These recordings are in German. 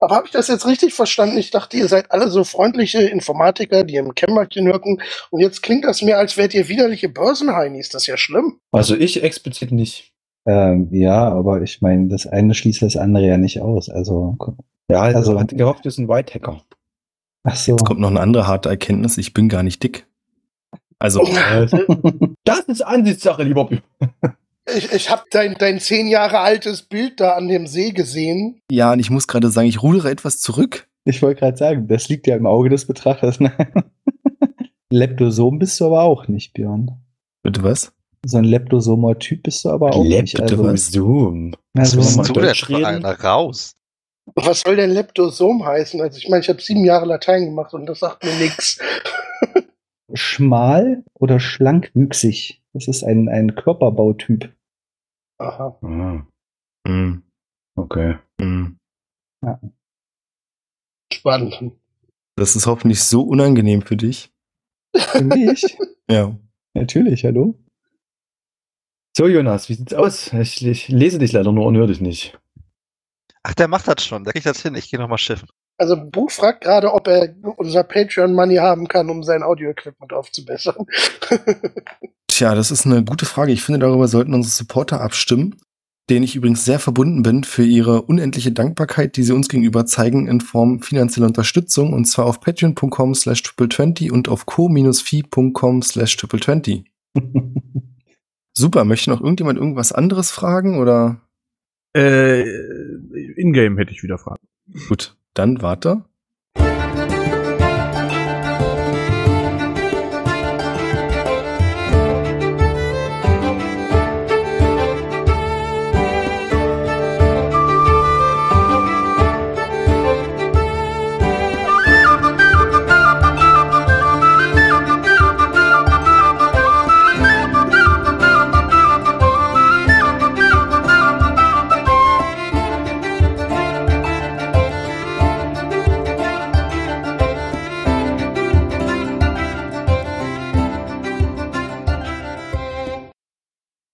Aber habe ich das jetzt richtig verstanden? Ich dachte, ihr seid alle so freundliche Informatiker, die im Kämmerchen wirken. Und jetzt klingt das mir, als wärt ihr widerliche Börsenheinis. Das ist ja schlimm. Also ich explizit nicht. Ähm, ja, aber ich meine, das eine schließt das andere ja nicht aus. Also, Ja, also, Also- hat gehofft, wir sind White Hacker. ach so. Jetzt kommt noch eine andere harte Erkenntnis. Ich bin gar nicht dick. Also, Das ist Ansichtssache, lieber Björn. Ich, ich habe dein, dein zehn Jahre altes Bild da an dem See gesehen. ja, und ich muss gerade sagen, ich rudere etwas zurück. Ich wollte gerade sagen, das liegt ja im Auge des Betrachters. Ne? Leptosom bist du aber auch nicht, Björn. Bitte was? So ein leptosomer Typ bist du aber auch nicht. Also, was? Zoom. also, Was bist du denn für einer raus? Was soll denn Leptosom heißen? Also ich meine, ich habe sieben Jahre Latein gemacht und das sagt mir nichts. schmal oder schlankwüchsig. Das ist ein, ein Körperbautyp. Aha. Ah, Hm, okay. hm. Spannend. Das ist hoffentlich so unangenehm für dich. Für mich? Ja. Natürlich, hallo? So, Jonas, wie sieht's aus? Ich, ich lese dich leider nur und höre dich nicht. Ach, der macht das schon. Der kriegt das hin. Ich gehe nochmal schiffen. Also Buch fragt gerade, ob er unser Patreon-Money haben kann, um sein Audio-Equipment aufzubessern. Tja, das ist eine gute Frage. Ich finde, darüber sollten unsere Supporter abstimmen, denen ich übrigens sehr verbunden bin für ihre unendliche Dankbarkeit, die sie uns gegenüber zeigen in Form finanzieller Unterstützung und zwar auf patreon.com slash triple und auf co-fi.com slash triple Super, möchte noch irgendjemand irgendwas anderes fragen oder? Äh, in-game hätte ich wieder Fragen. Gut, dann warte.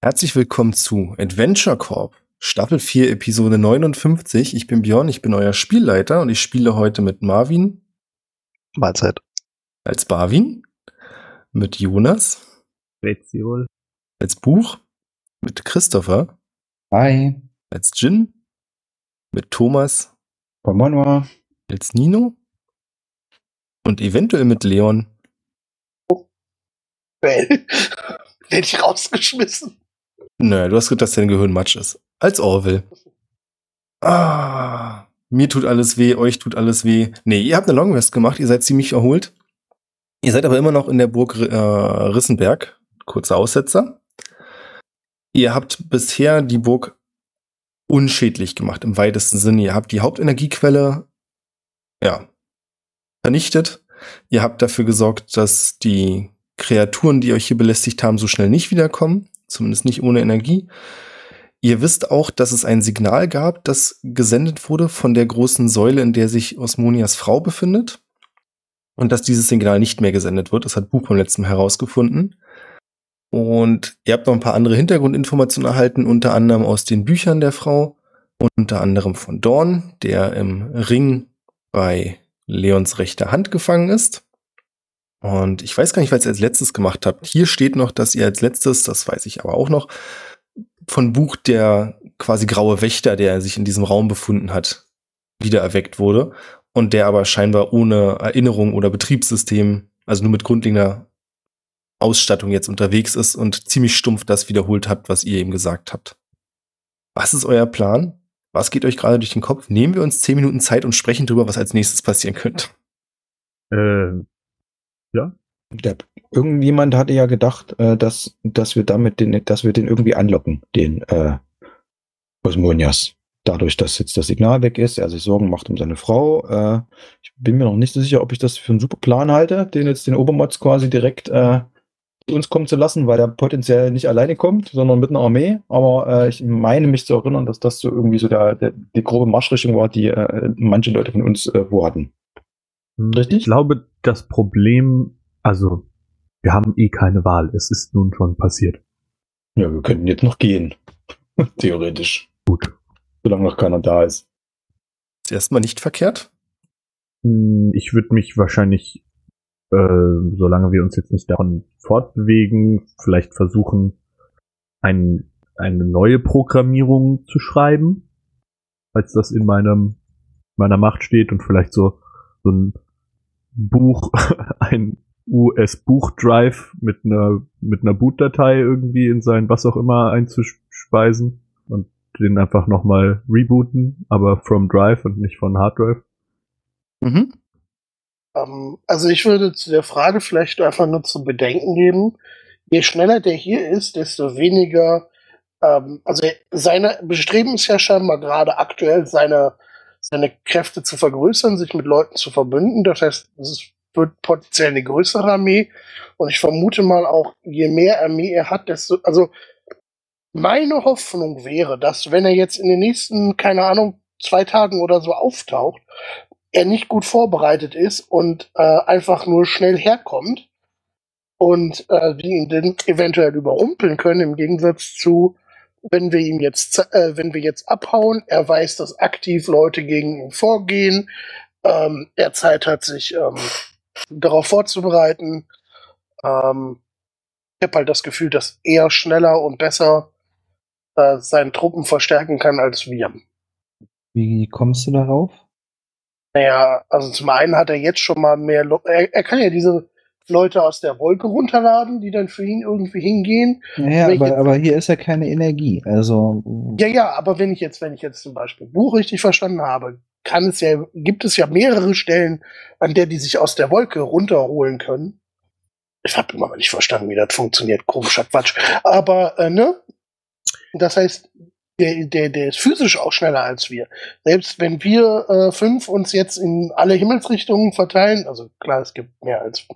Herzlich willkommen zu Adventure Corp, Staffel 4, Episode 59. Ich bin Björn, ich bin euer Spielleiter und ich spiele heute mit Marvin Mahlzeit. als Barwin, mit Jonas Rätsel. als Buch, mit Christopher Hi. als Jin, mit Thomas Komonwa. als Nino und eventuell mit Leon. Well, Werde ich rausgeschmissen. Naja, du hast gesagt, dass dein Gehirn Matsch ist. Als Orwell. Ah, mir tut alles weh, euch tut alles weh. Nee, ihr habt eine Long Rest gemacht, ihr seid ziemlich erholt. Ihr seid aber immer noch in der Burg äh, Rissenberg. Kurzer Aussetzer. Ihr habt bisher die Burg unschädlich gemacht, im weitesten Sinne. Ihr habt die Hauptenergiequelle, ja, vernichtet. Ihr habt dafür gesorgt, dass die Kreaturen, die euch hier belästigt haben, so schnell nicht wiederkommen. Zumindest nicht ohne Energie. Ihr wisst auch, dass es ein Signal gab, das gesendet wurde von der großen Säule, in der sich Osmonias Frau befindet. Und dass dieses Signal nicht mehr gesendet wird. Das hat Buch beim letzten Mal herausgefunden. Und ihr habt noch ein paar andere Hintergrundinformationen erhalten, unter anderem aus den Büchern der Frau, unter anderem von Dorn, der im Ring bei Leons rechter Hand gefangen ist. Und ich weiß gar nicht, was ihr als letztes gemacht habt. Hier steht noch, dass ihr als letztes, das weiß ich aber auch noch, von Buch der quasi graue Wächter, der sich in diesem Raum befunden hat, wieder erweckt wurde. Und der aber scheinbar ohne Erinnerung oder Betriebssystem, also nur mit grundlegender Ausstattung jetzt unterwegs ist und ziemlich stumpf das wiederholt habt, was ihr ihm gesagt habt. Was ist euer Plan? Was geht euch gerade durch den Kopf? Nehmen wir uns zehn Minuten Zeit und sprechen darüber, was als nächstes passieren könnte. Äh, Der, irgendjemand hatte ja gedacht, äh, dass, dass wir damit den, dass wir den irgendwie anlocken, den äh, Osmonias. Dadurch, dass jetzt das Signal weg ist, er sich Sorgen macht um seine Frau. Äh, ich bin mir noch nicht so sicher, ob ich das für einen super Plan halte, den jetzt den Obermods quasi direkt äh, zu uns kommen zu lassen, weil der potenziell nicht alleine kommt, sondern mit einer Armee. Aber äh, ich meine mich zu erinnern, dass das so irgendwie so der, der, die grobe Marschrichtung war, die äh, manche Leute von uns äh, vorhatten. Richtig? Ich glaube, das Problem, also, wir haben eh keine Wahl. Es ist nun schon passiert. Ja, wir könnten jetzt noch gehen. Theoretisch. Gut. Solange noch keiner da ist. Ist erstmal nicht verkehrt. Hm, Ich würde mich wahrscheinlich, äh, solange wir uns jetzt nicht davon fortbewegen, vielleicht versuchen, ein, eine neue Programmierung zu schreiben, als das in meinem, meiner Macht steht und vielleicht so, so ein Buch, ein US-Buchdrive mit einer, mit einer Bootdatei irgendwie in sein was auch immer einzuspeisen und den einfach nochmal rebooten, aber from Drive und nicht von Hard Drive. Mhm. Ähm, also ich würde zu der Frage vielleicht einfach nur zu bedenken geben, je schneller der hier ist, desto weniger, ähm, also seine Bestreben ist ja scheinbar gerade aktuell, seine, seine Kräfte zu vergrößern, sich mit Leuten zu verbünden. Das heißt, es wird potenziell eine größere Armee. Und ich vermute mal auch, je mehr Armee er hat, desto, also meine Hoffnung wäre, dass wenn er jetzt in den nächsten, keine Ahnung, zwei Tagen oder so auftaucht, er nicht gut vorbereitet ist und äh, einfach nur schnell herkommt und äh, wir ihn dann eventuell überrumpeln können, im Gegensatz zu, wenn wir ihm jetzt, äh, wenn wir jetzt abhauen, er weiß, dass aktiv Leute gegen ihn vorgehen, ähm, er Zeit hat, sich ähm, darauf vorzubereiten. Ähm, ich habe halt das Gefühl, dass er schneller und besser äh, seine Truppen verstärken kann als wir. Wie kommst du darauf? Naja, also zum einen hat er jetzt schon mal mehr, Le er, er kann ja diese Leute aus der Wolke runterladen, die dann für ihn irgendwie hingehen. Ich aber, jetzt- aber hier ist ja keine Energie. Also, Ja, ja, aber wenn ich jetzt, wenn ich jetzt zum Beispiel Buch richtig verstanden habe, kann es ja, gibt es ja mehrere Stellen, an der die sich aus der Wolke runterholen können. Ich habe immer noch nicht verstanden, wie das funktioniert. Komischer Quatsch. Aber, äh, ne? Das heißt, der, der, der ist physisch auch schneller als wir. Selbst wenn wir äh, fünf uns jetzt in alle Himmelsrichtungen verteilen, also klar, es gibt mehr als,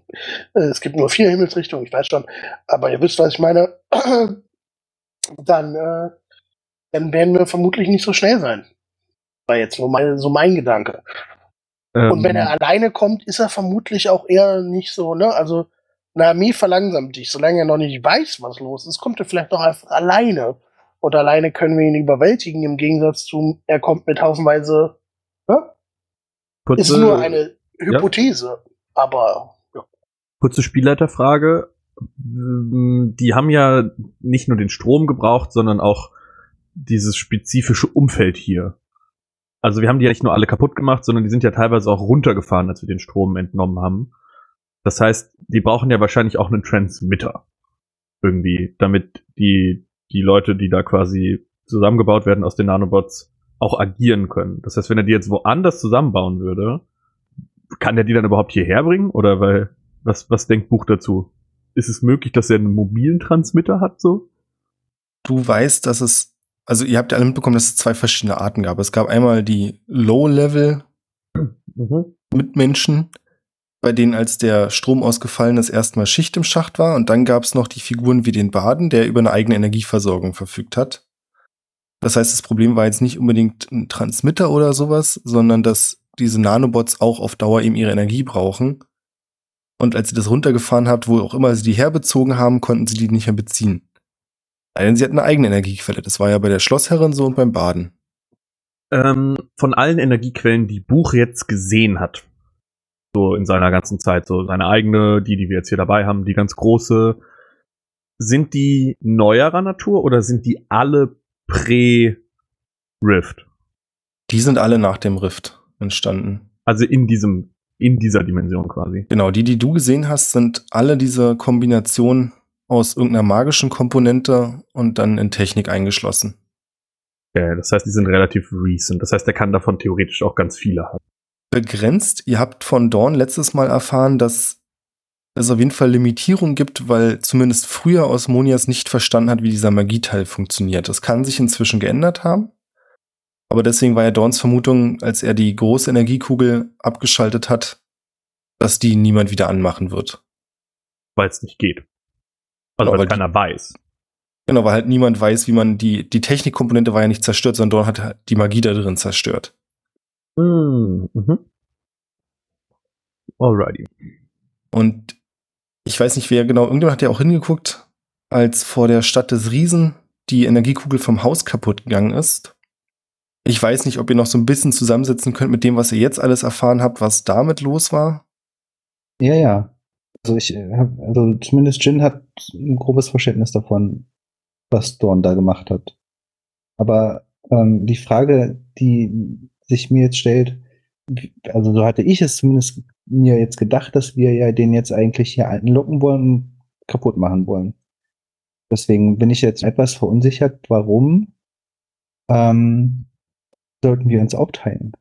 äh, es gibt nur vier Himmelsrichtungen, ich weiß schon, aber ihr wisst, was ich meine, dann, äh, dann werden wir vermutlich nicht so schnell sein. War jetzt nur mein, so mein Gedanke. Und wenn Ähm, er alleine kommt, ist er vermutlich auch eher nicht so, ne? Also eine Armee verlangsamt dich. Solange er noch nicht weiß, was los ist, kommt er vielleicht noch einfach alleine. Und alleine können wir ihn überwältigen, im Gegensatz zu, er kommt mit haufenweise. Ne? kurze, Ist nur eine Hypothese. Aber ja. kurze Spielleiterfrage. Die haben ja nicht nur den Strom gebraucht, sondern auch dieses spezifische Umfeld hier. Also wir haben die ja nicht nur alle kaputt gemacht, sondern die sind ja teilweise auch runtergefahren, als wir den Strom entnommen haben. Das heißt, die brauchen ja wahrscheinlich auch einen Transmitter. Irgendwie, damit die, die Leute, die da quasi zusammengebaut werden aus den Nanobots, auch agieren können. Das heißt, wenn er die jetzt woanders zusammenbauen würde, kann der die dann überhaupt hierher bringen? Oder weil, was, was denkt Buch dazu? Ist es möglich, dass er einen mobilen Transmitter hat, so? Du weißt, dass es, also ihr habt ja alle mitbekommen, dass es zwei verschiedene Arten gab. Es gab einmal die Low-Level Mitmenschen, bei denen als der Strom ausgefallen ist, erstmal Schicht im Schacht war. Und dann gab es noch die Figuren wie den Baden, der über eine eigene Energieversorgung verfügt hat. Das heißt, das Problem war jetzt nicht unbedingt ein Transmitter oder sowas, sondern dass diese Nanobots auch auf Dauer eben ihre Energie brauchen. Und als ihr das runtergefahren habt, wo auch immer sie die herbezogen haben, konnten sie die nicht mehr beziehen. Denn sie hatten eine eigene Energiequelle. Das war ja bei der Schlossherrin so und beim Baden. Ähm, von allen Energiequellen, die Buch jetzt gesehen hat, so in seiner ganzen Zeit, so seine eigene, die, die wir jetzt hier dabei haben, die ganz große, sind die neuerer Natur oder sind die alle pre-Rift? Die sind alle nach dem Rift entstanden. Also in diesem, in dieser Dimension quasi. Genau, die, die du gesehen hast, sind alle diese Kombination aus irgendeiner magischen Komponente und dann in Technik eingeschlossen. Okay, das heißt, die sind relativ recent. Das heißt, er kann davon theoretisch auch ganz viele haben. Begrenzt, ihr habt von Dawn letztes Mal erfahren, dass es auf jeden Fall Limitierungen gibt, weil zumindest früher Osmonias nicht verstanden hat, wie dieser Magieteil funktioniert. Das kann sich inzwischen geändert haben. Aber deswegen war ja Dawns Vermutung, als er die große Energiekugel abgeschaltet hat, dass die niemand wieder anmachen wird. Weil es nicht geht. Also Genau, weil weil die- keiner weiß. Genau, weil halt niemand weiß, wie man die, die Technikkomponente war ja nicht zerstört, sondern Dawn hat halt die Magie da drin zerstört. Mhm. Mhm. Alrighty. Und ich weiß nicht, wer genau, irgendjemand hat ja auch hingeguckt, als vor der Stadt des Riesen die Energiekugel vom Haus kaputt gegangen ist. Ich weiß nicht, ob ihr noch so ein bisschen zusammensetzen könnt mit dem, was ihr jetzt alles erfahren habt, was damit los war. Ja, ja. Also ich habe, also zumindest Jin hat ein grobes Verständnis davon, was Dorn da gemacht hat. Aber ähm, die Frage, die sich mir jetzt stellt, also so hatte ich es zumindest mir jetzt gedacht, dass wir ja den jetzt eigentlich hier einlocken wollen und kaputt machen wollen. Deswegen bin ich jetzt etwas verunsichert, warum ähm, sollten wir uns aufteilen?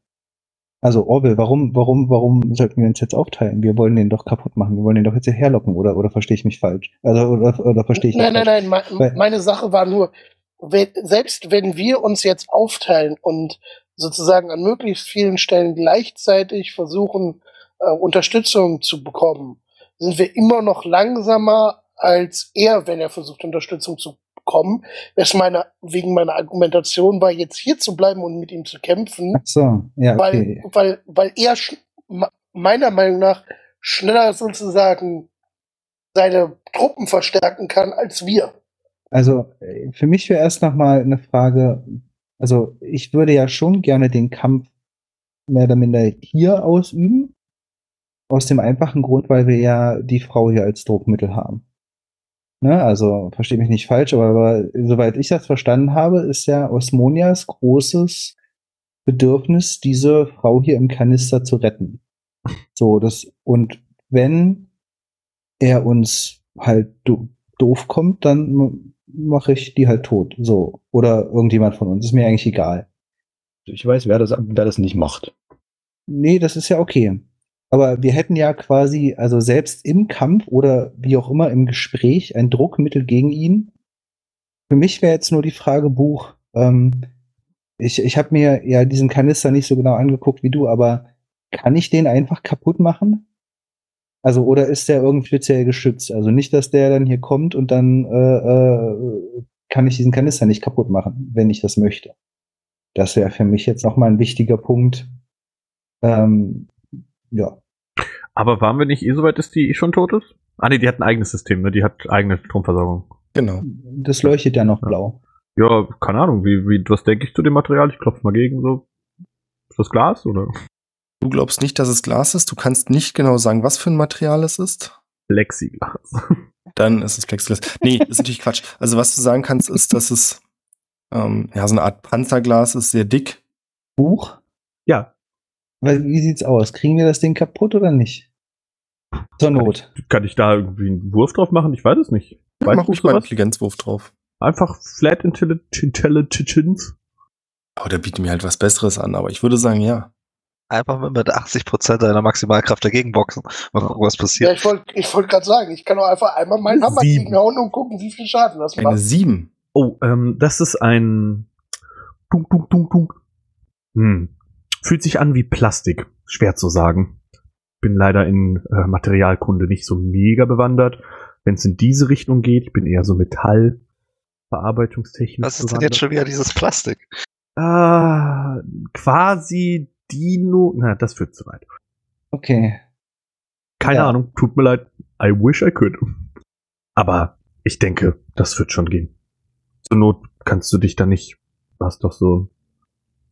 Also Orwell, warum, warum, warum sollten wir uns jetzt aufteilen? Wir wollen den doch kaputt machen. Wir wollen den doch jetzt hierher locken, oder, oder verstehe ich mich falsch? Also, oder, oder verstehe ich Nein, nein, falsch? nein. Me meine Sache war nur, wenn, selbst wenn wir uns jetzt aufteilen und sozusagen an möglichst vielen Stellen gleichzeitig versuchen, äh, Unterstützung zu bekommen, sind wir immer noch langsamer als er, wenn er versucht, Unterstützung zu bekommen. Das meine, wegen meiner Argumentation war, jetzt hier zu bleiben und mit ihm zu kämpfen, Ach so, ja, weil, okay. weil, weil er sch- ma- meiner Meinung nach schneller sozusagen seine Truppen verstärken kann als wir. Also äh, für mich wäre erst noch mal eine Frage, also ich würde ja schon gerne den Kampf mehr oder minder hier ausüben, aus dem einfachen Grund, weil wir ja die Frau hier als Druckmittel haben. Ne, also verstehe mich nicht falsch, aber, aber soweit ich das verstanden habe, ist ja Osmonias großes Bedürfnis, diese Frau hier im Kanister zu retten. So, das, und wenn er uns halt do, doof kommt, dann mache ich die halt tot. So. Oder irgendjemand von uns. Ist mir eigentlich egal. Ich weiß, wer das, wer das nicht macht. Nee, das ist ja okay. Aber wir hätten ja quasi, also selbst im Kampf oder wie auch immer im Gespräch, ein Druckmittel gegen ihn. Für mich wäre jetzt nur die Frage, Buch, ähm, ich, ich habe mir ja diesen Kanister nicht so genau angeguckt wie du, aber kann ich den einfach kaputt machen? Also, oder ist der irgendwie speziell geschützt? Also nicht, dass der dann hier kommt und dann äh, äh, kann ich diesen Kanister nicht kaputt machen, wenn ich das möchte. Das wäre für mich jetzt nochmal ein wichtiger Punkt. Ähm, ja. Aber waren wir nicht eh so weit, dass die schon tot ist? Ah nee, die hat ein eigenes System, ne? Die hat eigene Stromversorgung. Genau. Das leuchtet ja noch blau. Ja, keine Ahnung, wie, wie, was denke ich zu dem Material? Ich klopfe mal gegen, so. Ist das Glas, oder? Du glaubst nicht, dass es Glas ist. Du kannst nicht genau sagen, was für ein Material es ist. Plexiglas. Dann ist es Plexiglas. Nee, ist natürlich Quatsch. Also was du sagen kannst, ist, dass es ähm, ja so eine Art Panzerglas ist, sehr dick. Buch? Ja, Weil, wie sieht's aus? Kriegen wir das Ding kaputt oder nicht? Zur Not. kann ich da irgendwie einen Wurf drauf machen? Ich weiß es nicht. Ja, mach ruhig mal einen? Intelligenzwurf drauf. Einfach Flat Intelli- Intelligence. Oh, der bietet mir halt was Besseres an, aber ich würde sagen, ja. Einfach mit- mit 80% deiner Maximalkraft dagegen boxen. Mal gucken, was Ja, passiert. ich wollte ich wollt gerade sagen, ich kann auch einfach einmal meinen Hammer Sieben. gegenhauen und gucken, wie viel Schaden das Eine macht. 7. Oh, ähm, das ist ein. Dunk, dunk, dunk, dunk. Hm. Fühlt sich an wie Plastik. Schwer zu sagen. Bin leider in äh, Materialkunde nicht so mega bewandert. Wenn es in diese Richtung geht, ich bin eher so Metallverarbeitungstechnik. Was ist denn jetzt schon wieder dieses Plastik? Ah, quasi Dino. Na, das führt zu weit. Okay. Keine Ja. Ahnung, tut mir leid. I wish I could. Aber ich denke, das wird schon gehen. Zur Not kannst du dich da nicht, du hast doch so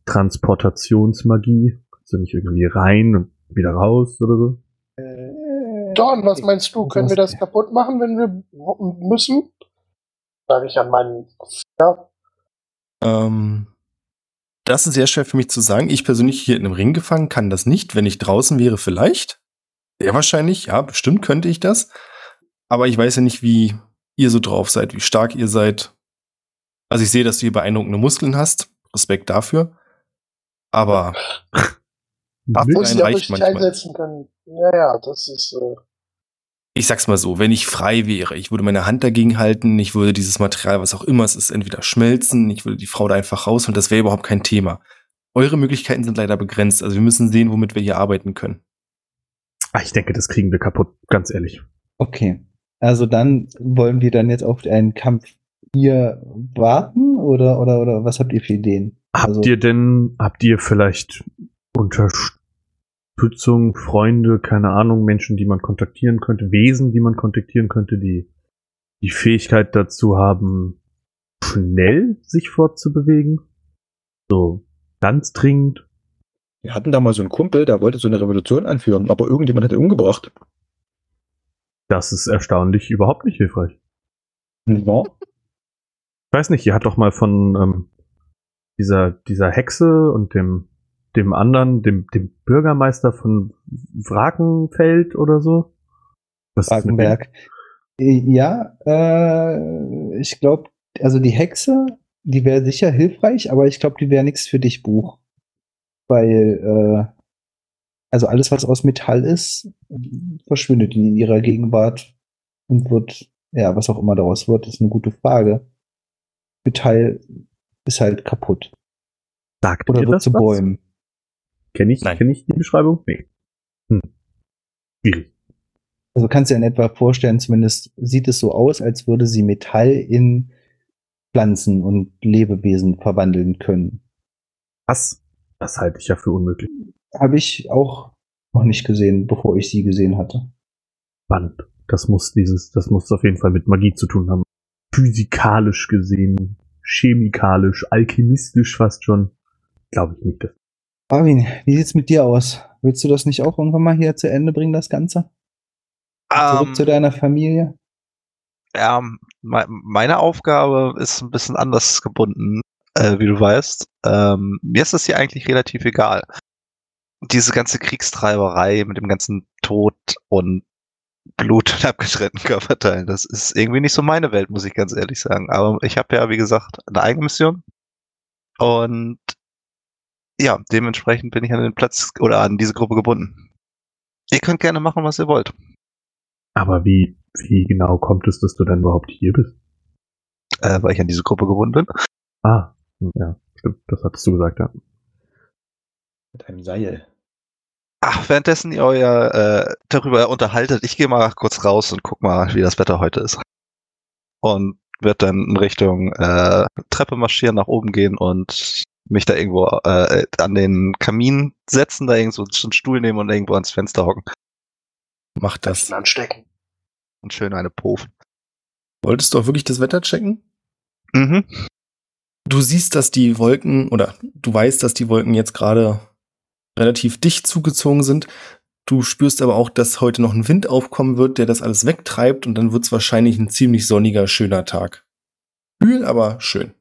Transportationsmagie, kannst du nicht irgendwie rein und wieder raus oder so? Dorn, was meinst du? Können wir das kaputt machen, wenn wir müssen? Sage ich an meinen. Ja, Ähm, das ist sehr schwer für mich zu sagen. Ich persönlich hier in einem Ring gefangen kann das nicht. Wenn ich draußen wäre, vielleicht. Sehr wahrscheinlich, ja, bestimmt könnte ich das. Aber ich weiß ja nicht, wie ihr so drauf seid, wie stark ihr seid. Also ich sehe, dass du hier beeindruckende Muskeln hast. Respekt dafür. Aber ich auch reicht manchmal. einsetzen können. Ja, ja, das ist. Äh, ich sag's mal so, wenn ich frei wäre, ich würde meine Hand dagegen halten, ich würde dieses Material, was auch immer es ist, entweder schmelzen, ich würde die Frau da einfach raus und das wäre überhaupt kein Thema. Eure Möglichkeiten sind leider begrenzt, also wir müssen sehen, womit wir hier arbeiten können. Ah, ich denke, das kriegen wir kaputt, ganz ehrlich. Okay. Also dann wollen wir dann jetzt auf einen Kampf hier warten oder oder oder was habt ihr für Ideen? Habt Also- ihr denn, habt ihr vielleicht Unterstützung, Freunde, keine Ahnung, Menschen, die man kontaktieren könnte, Wesen, die man kontaktieren könnte, die die Fähigkeit dazu haben, schnell sich fortzubewegen? So Ganz dringend. Wir hatten da mal so einen Kumpel, der wollte so eine Revolution anführen, aber irgendjemand hat ihn umgebracht. Das ist erstaunlich überhaupt nicht hilfreich. Ja. Ich weiß nicht, ihr habt doch mal von ähm, dieser, dieser Hexe und dem, dem anderen, dem, dem Bürgermeister von Wrakenfeld oder so. Was? Wagenberg. Äh, Ja, äh, ich glaube, also die Hexe, die wäre sicher hilfreich, aber ich glaube, die wäre nichts für dich, Buch. Weil, äh, also alles, was aus Metall ist, verschwindet in ihrer Gegenwart und wird, ja, was auch immer daraus wird, ist eine gute Frage. Metall ist halt kaputt. Sagt Oder ihr wird das zu was? Bäumen. Kenn ich, Nein. kenn ich die Beschreibung? Nee. Hm. Schwierig. Also kannst du dir in etwa vorstellen, zumindest sieht es so aus, als würde sie Metall in Pflanzen und Lebewesen verwandeln können. Was? Das halte ich ja für unmöglich. Habe ich auch noch nicht gesehen, bevor ich sie gesehen hatte. Spannend. Das muss dieses, das muss auf jeden Fall mit Magie zu tun haben. Physikalisch gesehen, chemikalisch, alchemistisch fast schon. Glaube ich nicht. Das Arvin, wie sieht's mit dir aus? Willst du das nicht auch irgendwann mal hier zu Ende bringen, das Ganze? Zurück Ähm, zu deiner Familie? ja, me meine Aufgabe ist ein bisschen anders gebunden, äh, wie du weißt. Ähm, mir ist das hier eigentlich relativ egal. Diese ganze Kriegstreiberei mit dem ganzen Tod und Blut und abgetrennten Körperteilen, das ist irgendwie nicht so meine Welt, muss ich ganz ehrlich sagen. Aber ich habe ja, wie gesagt, eine eigene Mission. Und ja, dementsprechend bin ich an den Platz oder an diese Gruppe gebunden. Ihr könnt gerne machen, was ihr wollt. Aber wie, wie genau kommt es, dass du dann überhaupt hier bist? Äh, weil ich an diese Gruppe gebunden bin. Ah, ja, stimmt, das hattest du gesagt, ja. Mit einem Seil. Ach, währenddessen ihr euer äh, darüber unterhaltet, ich gehe mal kurz raus und guck mal, wie das Wetter heute ist. Und wird dann in Richtung äh, Treppe marschieren, nach oben gehen und mich da irgendwo äh, an den Kamin setzen, da irgendwo einen Stuhl nehmen und irgendwo ans Fenster hocken Mach das. Anstecken. und schön eine Pofen. Wolltest du auch wirklich das Wetter checken? Mhm. Du siehst, dass die Wolken, oder du weißt, dass die Wolken jetzt gerade relativ dicht zugezogen sind. Du spürst aber auch, dass heute noch ein Wind aufkommen wird, der das alles wegtreibt und dann wird es wahrscheinlich ein ziemlich sonniger, schöner Tag. Kühl, aber schön.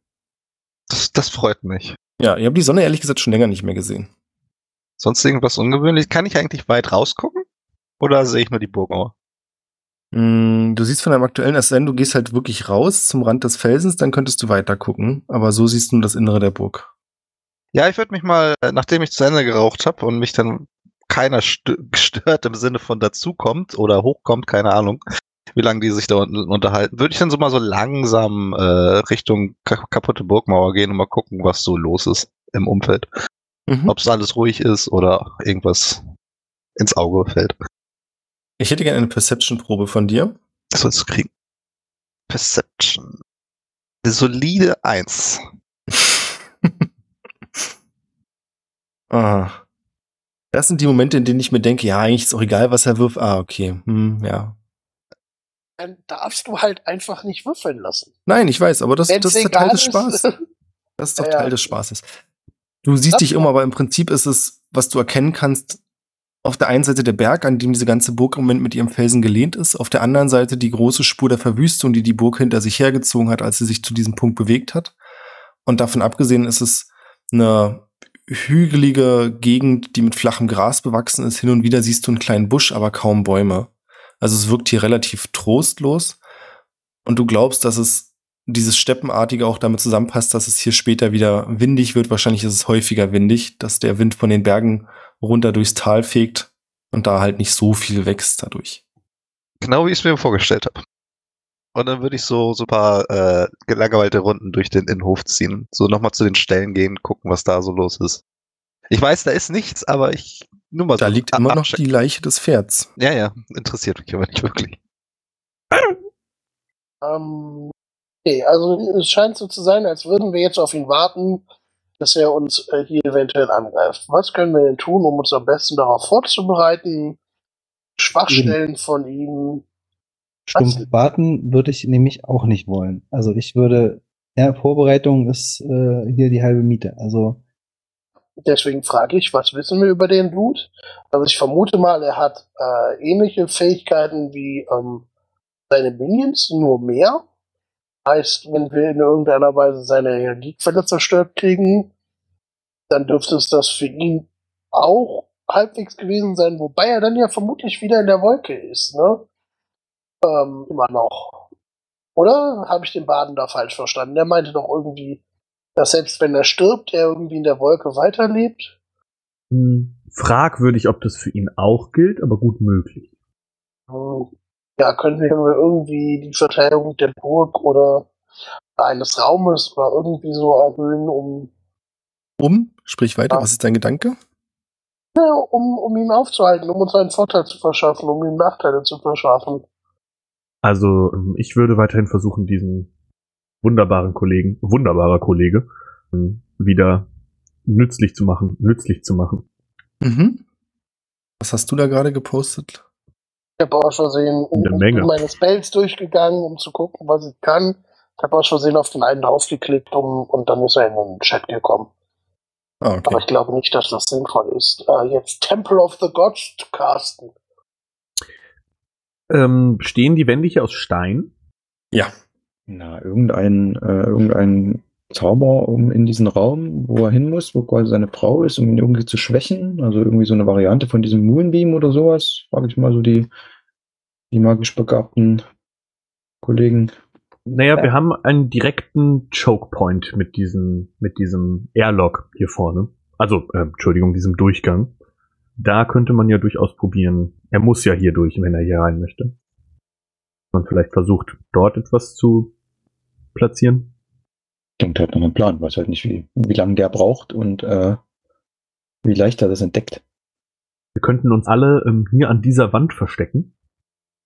Das, das freut mich. Ja, ich habe die Sonne ehrlich gesagt schon länger nicht mehr gesehen. Sonst irgendwas ungewöhnlich? Kann ich eigentlich weit rausgucken? Oder sehe ich nur die Burgmauer? Mm, Du siehst von deinem aktuellen, denn, du gehst halt wirklich raus zum Rand des Felsens, dann könntest du weiter gucken. Aber so siehst du nur das Innere der Burg. Ja, ich würde mich mal, äh, nachdem ich zu Ende geraucht habe und mich dann keiner st stört im Sinne von dazukommt oder hochkommt, keine Ahnung, wie lange die sich da unten unterhalten, würde ich dann so mal so langsam äh, Richtung ka kaputte Burgmauer gehen und mal gucken, was so los ist im Umfeld. Mhm. Ob es alles ruhig ist oder irgendwas ins Auge fällt. Ich hätte gerne eine Perception-Probe von dir. Das sollst du kriegen. Perception. Eine solide Eins. ah. Das sind die Momente, in denen ich mir denke, ja, eigentlich ist auch egal, was er wirft. Ah, okay. Hm, ja. Dann darfst du halt einfach nicht würfeln lassen. Nein, ich weiß, aber das, Wenn's das ist der Teil des. Spaßes. Das ist doch Ja, ja. Teil des Spaßes. Du siehst Das dich um, aber im Prinzip ist es, was du erkennen kannst, auf der einen Seite der Berg, an dem diese ganze Burg im Moment mit ihrem Felsen gelehnt ist, auf der anderen Seite die große Spur der Verwüstung, die die Burg hinter sich hergezogen hat, als sie sich zu diesem Punkt bewegt hat. Und davon abgesehen ist es eine hügelige Gegend, die mit flachem Gras bewachsen ist. Hin und wieder siehst du einen kleinen Busch, aber kaum Bäume. Also es wirkt hier relativ trostlos. Und du glaubst, dass es dieses Steppenartige auch damit zusammenpasst, dass es hier später wieder windig wird. Wahrscheinlich ist es häufiger windig, dass der Wind von den Bergen runter durchs Tal fegt und da halt nicht so viel wächst dadurch. Genau wie ich es mir vorgestellt habe. Und dann würde ich so so ein paar äh, gelangweilte Runden durch den Innenhof ziehen. So nochmal zu den Stellen gehen, gucken, was da so los ist. Ich weiß, da ist nichts, aber ich nur mal Da so liegt ab- immer noch abchecken. die Leiche des Pferds. Ja, ja, interessiert mich aber nicht wirklich. Ähm, okay, also es scheint so zu sein, als würden wir jetzt auf ihn warten, dass er uns äh, hier eventuell angreift. Was können wir denn tun, um uns am besten darauf vorzubereiten? Schwachstellen von ihm. Stumpf Was? warten würde ich nämlich auch nicht wollen. Also ich würde, ja, Vorbereitung ist äh, hier die halbe Miete. Also deswegen frage ich, was wissen wir über den Dude? Also ich vermute mal, er hat äh, ähnliche Fähigkeiten wie ähm, seine Minions, nur mehr. Heißt, wenn wir in irgendeiner Weise seine Energiequelle zerstört kriegen, dann dürfte es das für ihn auch halbwegs gewesen sein, wobei er dann ja vermutlich wieder in der Wolke ist, ne? Ähm, immer noch. Oder habe ich den Baden da falsch verstanden? Der meinte doch irgendwie, dass selbst wenn er stirbt, er irgendwie in der Wolke weiterlebt. Hm, fragwürdig, ob das für ihn auch gilt, aber gut möglich. Hm, Ja, können wir irgendwie die Verteidigung der Burg oder eines Raumes oder irgendwie so erhöhen, um, Um, sprich weiter, Ja. was ist dein Gedanke? ja, um, um ihn aufzuhalten, um uns einen Vorteil zu verschaffen, um ihm Nachteile zu verschaffen. Also ähm, ich würde weiterhin versuchen, diesen wunderbaren Kollegen, wunderbarer Kollege, ähm, wieder nützlich zu machen, nützlich zu machen. Mhm. Was hast du da gerade gepostet? Ich habe aus Versehen Eine Menge. meine Spells durchgegangen, um zu gucken, was ich kann. Ich habe aus Versehen auf den einen draufgeklickt um, und dann ist er in den Chat gekommen. Ah, Aber okay. ich glaube nicht, dass das sinnvoll ist, äh, jetzt Temple of the Gods zu casten. Ähm, stehen die Wände hier aus Stein? Ja. Na, irgendein, äh, irgendein Zauber um in diesen Raum, wo er hin muss, wo quasi seine Frau ist, um ihn irgendwie zu schwächen. Also irgendwie so eine Variante von diesem Moonbeam oder sowas. Frage ich mal so die, die magisch begabten Kollegen. Naja, wir haben einen direkten Choke Point mit diesem, mit diesem Airlock hier vorne. Also, äh, Entschuldigung, diesem Durchgang. Da könnte man ja durchaus probieren. Er muss ja hier durch, wenn er hier rein möchte. Man vielleicht versucht, dort etwas zu platzieren. Klingt halt nach einem Plan, weiß halt nicht, wie, wie lange der braucht und äh, wie leicht er das entdeckt. Wir könnten uns alle ähm, hier an dieser Wand verstecken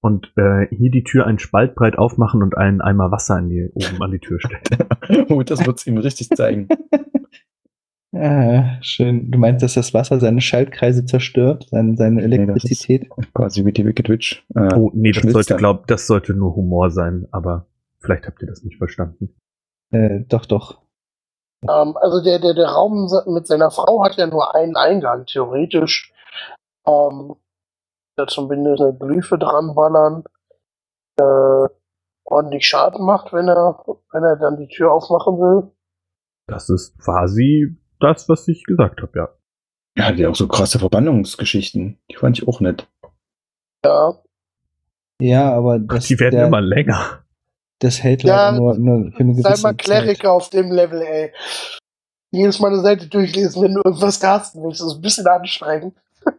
und äh, hier die Tür einen Spalt breit aufmachen und einen Eimer Wasser in die, oben an die Tür stellen. oh, das wird's ihm richtig zeigen. Ah, schön. Du meinst, dass das Wasser seine Schaltkreise zerstört, seine, seine Nee, Elektrizität? quasi wie die Wicked Witch. Äh, Oh, nee, das sollte, glaub, das sollte nur Humor sein, aber vielleicht habt ihr das nicht verstanden. Äh, doch, doch. Ähm, also der, der, der Raum mit seiner Frau hat ja nur einen Eingang, theoretisch. Ähm, da zumindest eine Glyphe dran ballern. Äh, ordentlich Schaden macht, wenn er, wenn er dann die Tür aufmachen will. Das ist quasi das, was ich gesagt habe, ja. Ja, hat ja auch so krasse Verbannungsgeschichten. Die fand ich auch nett. Ja, Ja, aber das, Die werden der, immer länger. Das hält Ja, leider nur, nur für eine gewisse sei mal Zeit. Kleriker auf dem Level, ey. Jedes Mal eine Seite durchlesen, wenn du irgendwas casten willst. Das ist ein bisschen anstrengend.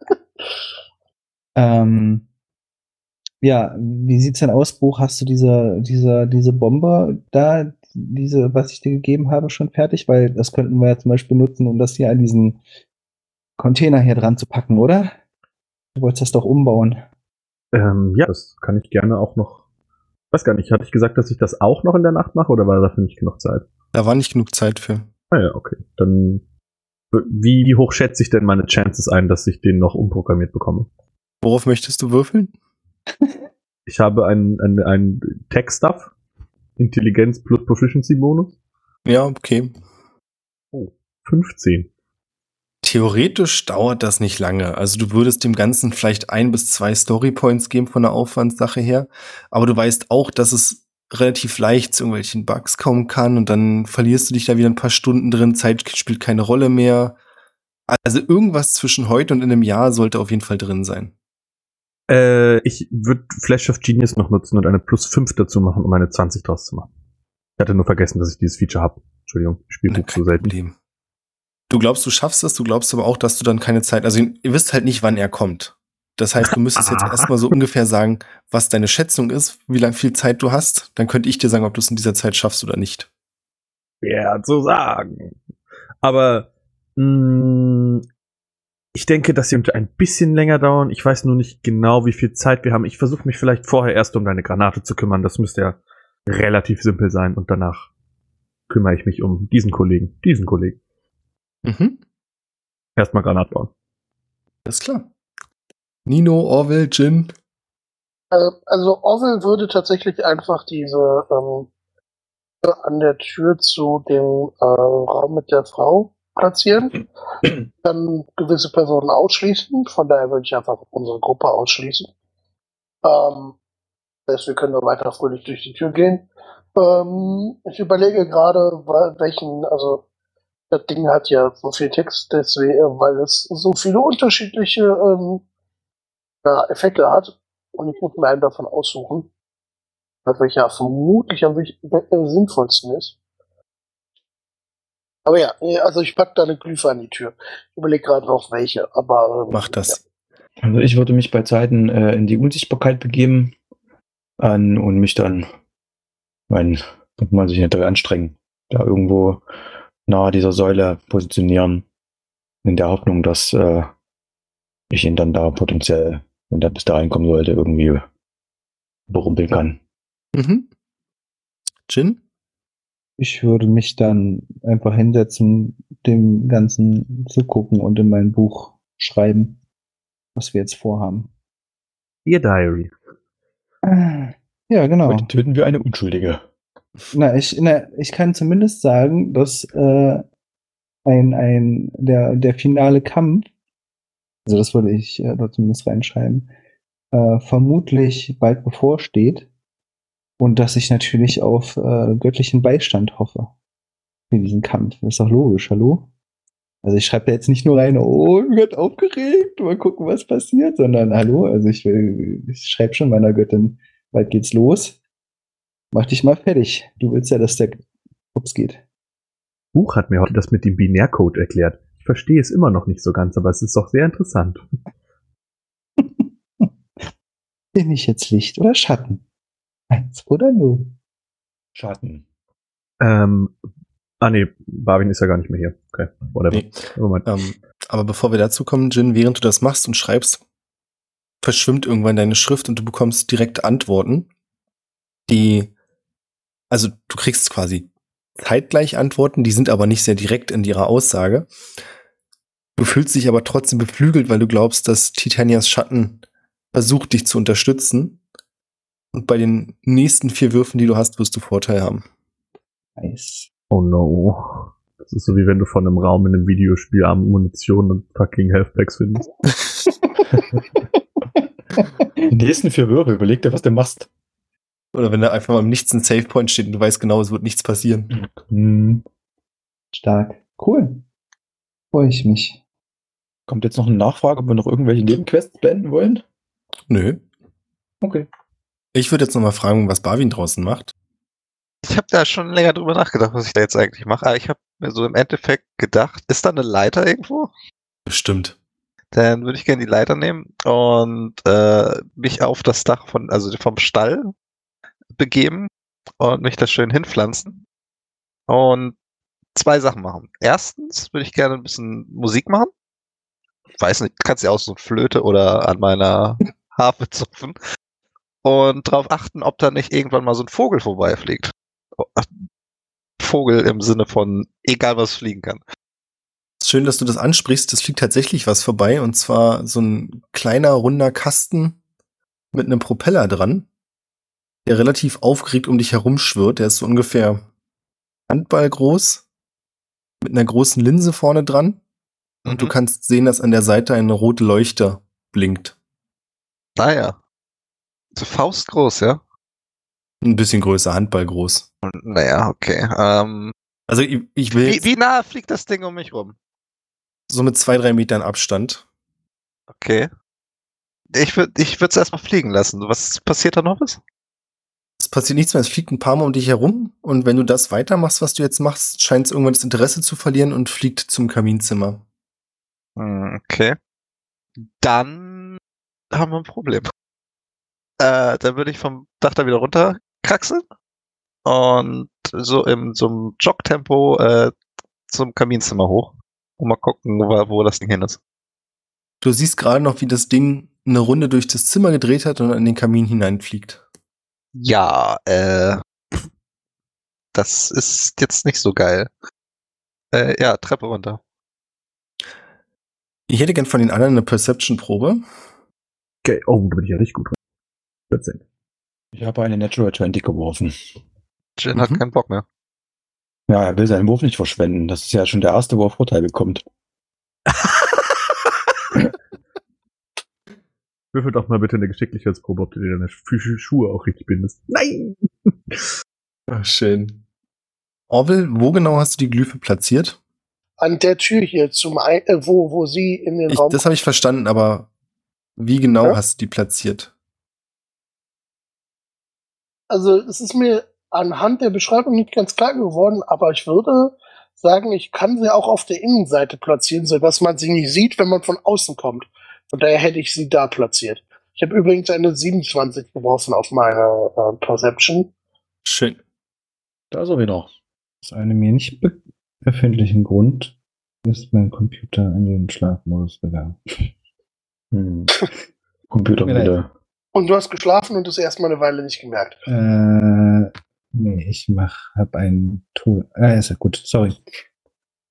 Ähm, ja, wie sieht's denn aus, Buch? Hast du diese, diese, diese Bombe da, diese, was ich dir gegeben habe, schon fertig? Weil das könnten wir ja zum Beispiel nutzen, um das hier an diesen Container hier dran zu packen, oder? Du wolltest das doch umbauen. Ähm, ja, das kann ich gerne auch noch. Weiß gar nicht, hatte ich gesagt, dass ich das auch noch in der Nacht mache oder war dafür nicht genug Zeit? Da war nicht genug Zeit für. Ah ja, okay. Dann wie hoch schätze ich denn meine Chances ein, dass ich den noch umprogrammiert bekomme? Worauf möchtest du würfeln? Ich habe einen ein, ein Tech-Stuff, Intelligenz plus Proficiency-Bonus. Ja, okay. 15. Theoretisch dauert das nicht lange. Also du würdest dem Ganzen vielleicht ein bis zwei Storypoints geben von der Aufwandssache her. Aber du weißt auch, dass es relativ leicht zu irgendwelchen Bugs kommen kann und dann verlierst du dich da wieder ein paar Stunden drin. Zeit spielt keine Rolle mehr. Also irgendwas zwischen heute und in einem Jahr sollte auf jeden Fall drin sein. Äh, ich würde Flash of Genius noch nutzen und eine plus 5 dazu machen, um eine 20 draus zu machen. Ich hatte nur vergessen, dass ich dieses Feature habe. Entschuldigung, ich spiele Na, Buch so selten. Problem. Du glaubst, du schaffst es, du glaubst aber auch, dass du dann keine Zeit, also ihr wisst halt nicht, wann er kommt. Das heißt, du müsstest jetzt erstmal so ungefähr sagen, was deine Schätzung ist, wie lang viel Zeit du hast. Dann könnte ich dir sagen, ob du es in dieser Zeit schaffst oder nicht. Schwer zu sagen. Aber mh, ich denke, das könnte ein bisschen länger dauern. Ich weiß nur nicht genau, wie viel Zeit wir haben. Ich versuche mich vielleicht vorher erst um deine Granate zu kümmern. Das müsste ja relativ simpel sein. Und danach kümmere ich mich um diesen Kollegen. Diesen Kollegen. Mhm. Erstmal Granat bauen. Alles klar. Nino, Orwell, Jin. Also, also Orwell würde tatsächlich einfach diese ähm, Tür an der Tür zu dem äh, Raum mit der Frau platzieren, dann gewisse Personen ausschließen. Von daher würde ich einfach unsere Gruppe ausschließen. Ähm, das heißt, wir können da weiter fröhlich durch die Tür gehen. Ähm, ich überlege gerade, welchen, also das Ding hat ja so viel Text, deswegen, weil es so viele unterschiedliche ähm, ja, Effekte hat. Und ich muss mir einen davon aussuchen, welcher vermutlich am äh, sinnvollsten ist. Aber ja, äh, also ich pack da eine Glyphe an die Tür. Ich überlege gerade noch welche, aber ähm, Mach das. Also ich würde mich bei Zeiten äh, in die Unsichtbarkeit begeben an, und mich dann, mein, muss man sich nicht anstrengen, da irgendwo nahe dieser Säule positionieren, in der Hoffnung, dass äh, ich ihn dann da potenziell, wenn der bis da reinkommen sollte, irgendwie berumpeln kann. Mhm. Jin? Ich würde mich dann einfach hinsetzen, dem Ganzen zugucken und in mein Buch schreiben, was wir jetzt vorhaben. Dear Diary. Ja, genau. Heute töten wir eine Unschuldige. Na, ich, na, ich kann zumindest sagen, dass äh, ein, ein, der, der finale Kampf, also das würde ich äh, dort zumindest reinschreiben, äh, vermutlich bald bevorsteht und dass ich natürlich auf äh, göttlichen Beistand hoffe für diesen Kampf. Das ist doch logisch, hallo? Also ich schreibe da jetzt nicht nur rein, oh, ich werd aufgeregt, mal gucken, was passiert, sondern hallo, also ich will, ich schreibe schon meiner Göttin, bald geht's los. Mach dich mal fertig. Du willst ja, dass der Ups geht. Buch hat mir heute das mit dem Binärcode erklärt. Ich verstehe es immer noch nicht so ganz, aber es ist doch sehr interessant. Bin ich jetzt Licht oder Schatten? Eins oder null? Schatten. Ähm, ah nee, Barwin ist ja gar nicht mehr hier. Okay, whatever. Nee. Ähm, aber bevor wir dazu kommen, Jin, während du das machst und schreibst, verschwimmt irgendwann deine Schrift und du bekommst direkt Antworten, die, also du kriegst quasi zeitgleich Antworten, die sind aber nicht sehr direkt in ihrer Aussage. Du fühlst dich aber trotzdem beflügelt, weil du glaubst, dass Titanias Schatten versucht, dich zu unterstützen. Und bei den nächsten vier Würfen, die du hast, wirst du Vorteil haben. Nice. Oh no. Das ist so wie wenn du von einem Raum in einem Videospiel Munition und fucking Healthpacks findest. Die nächsten vier Würfe, überleg dir, was du machst. Oder wenn da einfach mal im Nichts ein Save Point steht und du weißt genau, es wird nichts passieren. Hm. Stark. Cool. Freue ich mich. Kommt jetzt noch eine Nachfrage, ob wir noch irgendwelche Nebenquests beenden wollen? Nö. Okay. Ich würde jetzt noch mal fragen, was Barwin draußen macht. Ich habe da schon länger drüber nachgedacht, was ich da jetzt eigentlich mache. Aber ich habe mir so im Endeffekt gedacht, ist da eine Leiter irgendwo? Bestimmt. Dann würde ich gerne die Leiter nehmen und äh, mich auf das Dach von, also vom Stall begeben und mich da schön hinpflanzen. Und zwei Sachen machen. Erstens würde ich gerne ein bisschen Musik machen. Ich weiß nicht, kannst ja auch so Flöte oder an meiner Harfe zupfen. Und darauf achten, ob da nicht irgendwann mal so ein Vogel vorbeifliegt. Vogel im Sinne von egal was fliegen kann. Schön, dass du das ansprichst. Es fliegt tatsächlich was vorbei und zwar so ein kleiner runder Kasten mit einem Propeller dran, der relativ aufgeregt um dich herumschwirrt. Der ist so ungefähr Handball groß mit einer großen Linse vorne dran und du Mhm. kannst sehen, dass an der Seite eine rote Leuchte blinkt. Naja. So faustgroß, ja? Ein bisschen größer, Handball groß. Naja, okay. Ähm, Also ich, ich will wie, wie nah fliegt das Ding um mich rum? so mit zwei, drei Metern Abstand. Okay. Ich würde ich würde es erstmal fliegen lassen. Was passiert da noch was? Passiert nichts mehr, es fliegt ein paar Mal um dich herum und wenn du das weitermachst, was du jetzt machst, scheint es irgendwann das Interesse zu verlieren und fliegt zum Kaminzimmer. Hm, Okay. Dann haben wir ein Problem. Äh, dann würde ich vom Dach da wieder runterkraxeln und so im so einem Jogtempo äh, zum Kaminzimmer hoch und mal gucken, wo, wo das Ding hin ist. Du siehst gerade noch, wie das Ding eine Runde durch das Zimmer gedreht hat und in den Kamin hineinfliegt. Ja, äh, das ist jetzt nicht so geil. Äh, ja, Treppe runter. Ich hätte gern von den anderen eine Perception-Probe. Okay, oh, da bin ich ja richtig gut drin. 14. Ich habe eine Natural 20 geworfen. Jin hat Mhm. keinen Bock mehr. Ja, er will seinen Wurf nicht verschwenden. Das ist ja schon der erste, wo er Vorteil bekommt. Würfel doch mal bitte eine Geschicklichkeitsprobe, ob du dir deine Schu- Schuhe auch richtig bindest. Nein! Ah, schön. Orwell, wo genau hast du die Glyphe platziert? An der Tür hier, zum Ein äh, wo, wo sie in den Ich, Raum. das habe ich verstanden, aber wie genau Ja? hast du die platziert? Also es ist mir anhand der Beschreibung nicht ganz klar geworden, aber ich würde sagen, ich kann sie auch auf der Innenseite platzieren, sodass man sie nicht sieht, wenn man von außen kommt. Von daher hätte ich sie da platziert. Ich habe übrigens eine 27 geworfen auf meine äh, Perception. Schön. Da ist er wieder. Aus einem mir nicht be befindlichen Grund ist mein Computer in den Schlafmodus gegangen. Hm. Computer wieder. Und du hast geschlafen und es erstmal eine Weile nicht gemerkt. Äh, nee, ich mach, hab ein Tool. Ah, ist ja gut, sorry.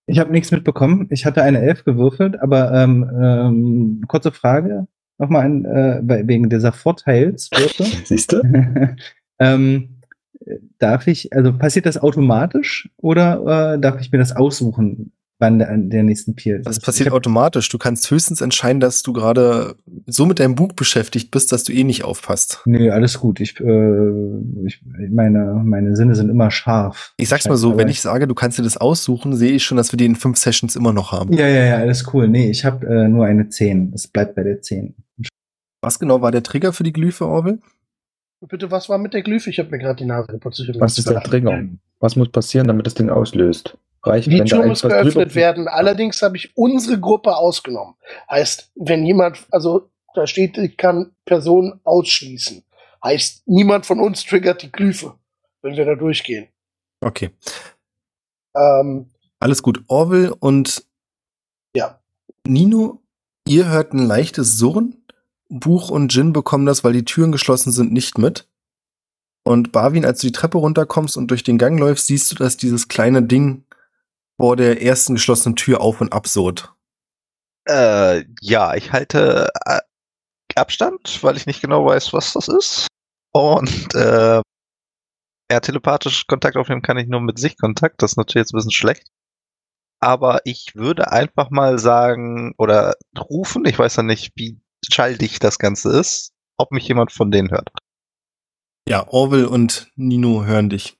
Ich habe nichts mitbekommen. Ich hatte eine Elf gewürfelt, aber ähm, ähm, kurze Frage nochmal an, äh, wegen dieser Vorteilswürfe. Siehst du? ähm, darf ich, also passiert das automatisch oder äh, darf ich mir das aussuchen, wann der, der nächsten Peer ist? Das passiert hab- automatisch. Du kannst höchstens entscheiden, dass du gerade so mit deinem Buch beschäftigt bist, dass du eh nicht aufpasst. Nee, alles gut. Ich, äh, ich meine, meine Sinne sind immer scharf. Ich sag's mal so, wenn ich sage, du kannst dir das aussuchen, sehe ich schon, dass wir die in fünf Sessions immer noch haben. Ja, ja, ja, alles cool. Nee, ich habe äh, nur eine 10. Es bleibt bei der 10. Was genau war der Trigger für die Glyphe, Orwell? Bitte, was war mit der Glyphe? Ich habe mir gerade die Nase geputzt. Was ist der. Trigger? Was muss passieren, damit das Ding auslöst? Reicht, Die wenn Tür muss geöffnet werden. Allerdings habe ich unsere Gruppe ausgenommen. Heißt, wenn jemand, also da steht, ich kann Personen ausschließen. Heißt, niemand von uns triggert die Glyphe, wenn wir da durchgehen. Okay. Ähm, Alles gut. Orwell und ja. Nino, ihr hört ein leichtes Surren. Buch und Jin bekommen das, weil die Türen geschlossen sind, nicht mit. Und Barwin, als du die Treppe runterkommst und durch den Gang läufst, siehst du, dass dieses kleine Ding vor der ersten geschlossenen Tür auf und ab surrt. Äh, ja, ich halte äh, Abstand, weil ich nicht genau weiß, was das ist. Und äh, ja, telepathisch Kontakt aufnehmen kann ich nur mit Sichtkontakt. Das ist natürlich jetzt ein bisschen schlecht. Aber ich würde einfach mal sagen oder rufen, ich weiß ja nicht, wie schalldicht das Ganze ist, ob mich jemand von denen hört. Ja, Orwell und Nino hören dich.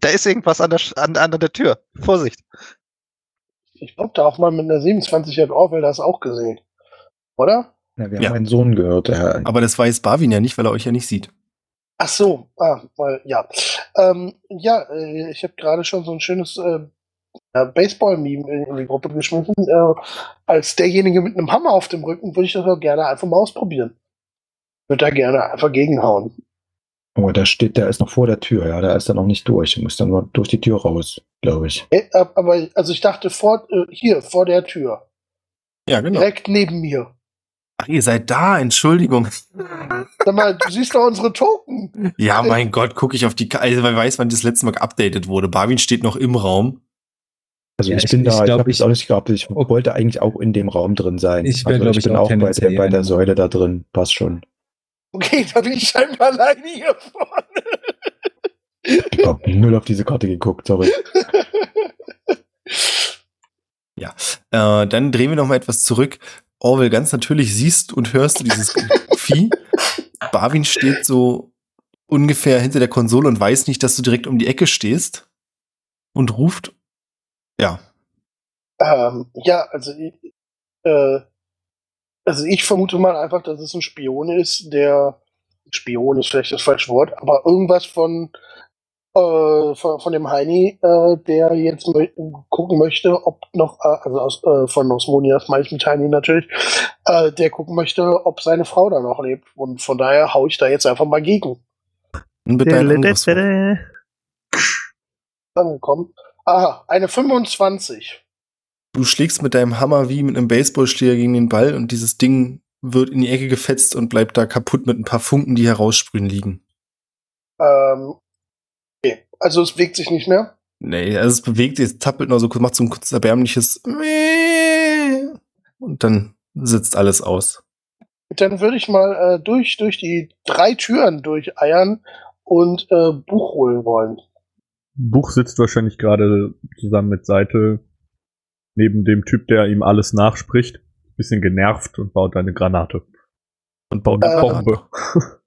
Da ist irgendwas an der, an, an der Tür. Vorsicht. Ich glaube, da auch mal mit einer 27 hat Orwell das auch gesehen. Oder? Ja, wir Ja. haben einen Sohn gehört. Der, Aber das weiß Barwin ja nicht, weil er euch ja nicht sieht. Ach so, ah, weil, ja. Ähm, ja, äh, ich habe gerade schon so ein schönes äh, äh, Baseball-Meme in, in die Gruppe geschmissen. Äh, als derjenige mit einem Hammer auf dem Rücken würde ich das auch gerne einfach mal ausprobieren. Würde da gerne einfach gegenhauen. Oh, der steht, der ist noch vor der Tür, ja, der ist da noch nicht durch. Der muss dann nur durch die Tür raus, glaube ich. Äh, aber, also ich dachte vor, äh, hier, vor der Tür. Ja, genau. Direkt neben mir. Ach, ihr seid da, Entschuldigung. Sag mal, du siehst doch unsere Token. Ja, mein Gott, gucke ich auf die Karte, also, wer weiß, wann das letzte Mal geupdatet wurde. Barwin steht noch im Raum. Also Ja, ich ich- bin ich da, ich, glaub, habe ich- ich auch nicht gehabt. Ich Okay. wollte eigentlich auch in dem Raum drin sein. Ich wär, also ich ich, bin auch auch bei der, bei der Säule da drin. Passt schon. Okay, da bin ich scheinbar alleine hier vorne. Ich habe null auf diese Karte geguckt, sorry. Äh, dann drehen wir noch mal etwas zurück. Orwell, ganz natürlich siehst und hörst du dieses Vieh. Barwin steht so ungefähr hinter der Konsole und weiß nicht, dass du direkt um die Ecke stehst und ruft. Ja, Ähm, ja, also ich, äh, also ich vermute mal einfach, dass es ein Spion ist, der Spion ist vielleicht das falsche Wort, aber irgendwas von äh, von, von dem Heini, äh, der jetzt gucken möchte, ob noch, äh, also aus, äh, von Osmonias meine ich mit Heini natürlich, äh, der gucken möchte, ob seine Frau da noch lebt. Und von daher hau ich da jetzt einfach mal gegen. mit deinem Angriffswurf. Angekommen. Aha, eine 25. Du schlägst mit deinem Hammer wie mit einem Baseballschläger gegen den Ball und dieses Ding wird in die Ecke gefetzt und bleibt da kaputt mit ein paar Funken, die heraussprühen liegen. Ähm, okay. Also es bewegt sich nicht mehr. Nee, also es bewegt sich, es zappelt noch so, macht so ein kurzes erbärmliches und dann sitzt alles aus. Dann würde ich mal äh, durch, durch die drei Türen durcheiern und äh, Buch holen wollen. Buch sitzt wahrscheinlich gerade zusammen mit Seite neben dem Typ, der ihm alles nachspricht. Bisschen genervt und baut eine Granate. Und baut eine Äh, Bombe.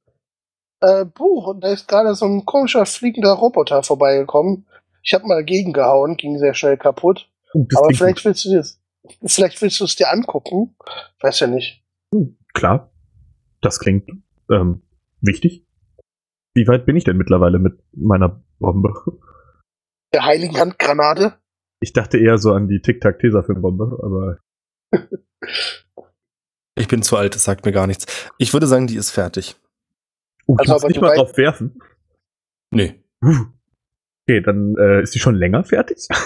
Äh, Buch, und da ist gerade so ein komischer fliegender Roboter vorbeigekommen. Ich habe mal gegengehauen, ging sehr schnell kaputt. Uh, Aber vielleicht willst du das, vielleicht willst du es dir angucken. Weiß ja nicht. gut. Klar. Das klingt ähm, wichtig. Wie weit bin ich denn mittlerweile mit meiner Bombe? Der heiligen Handgranate. Ich dachte eher so an die Tic-Tac-Tesafilm-Bombe, aber Ich bin zu alt, das sagt mir gar nichts. Ich würde sagen, die ist fertig. uh, Also, aber nicht mal drauf werfen. Nee. Okay, dann äh, ist die schon länger fertig?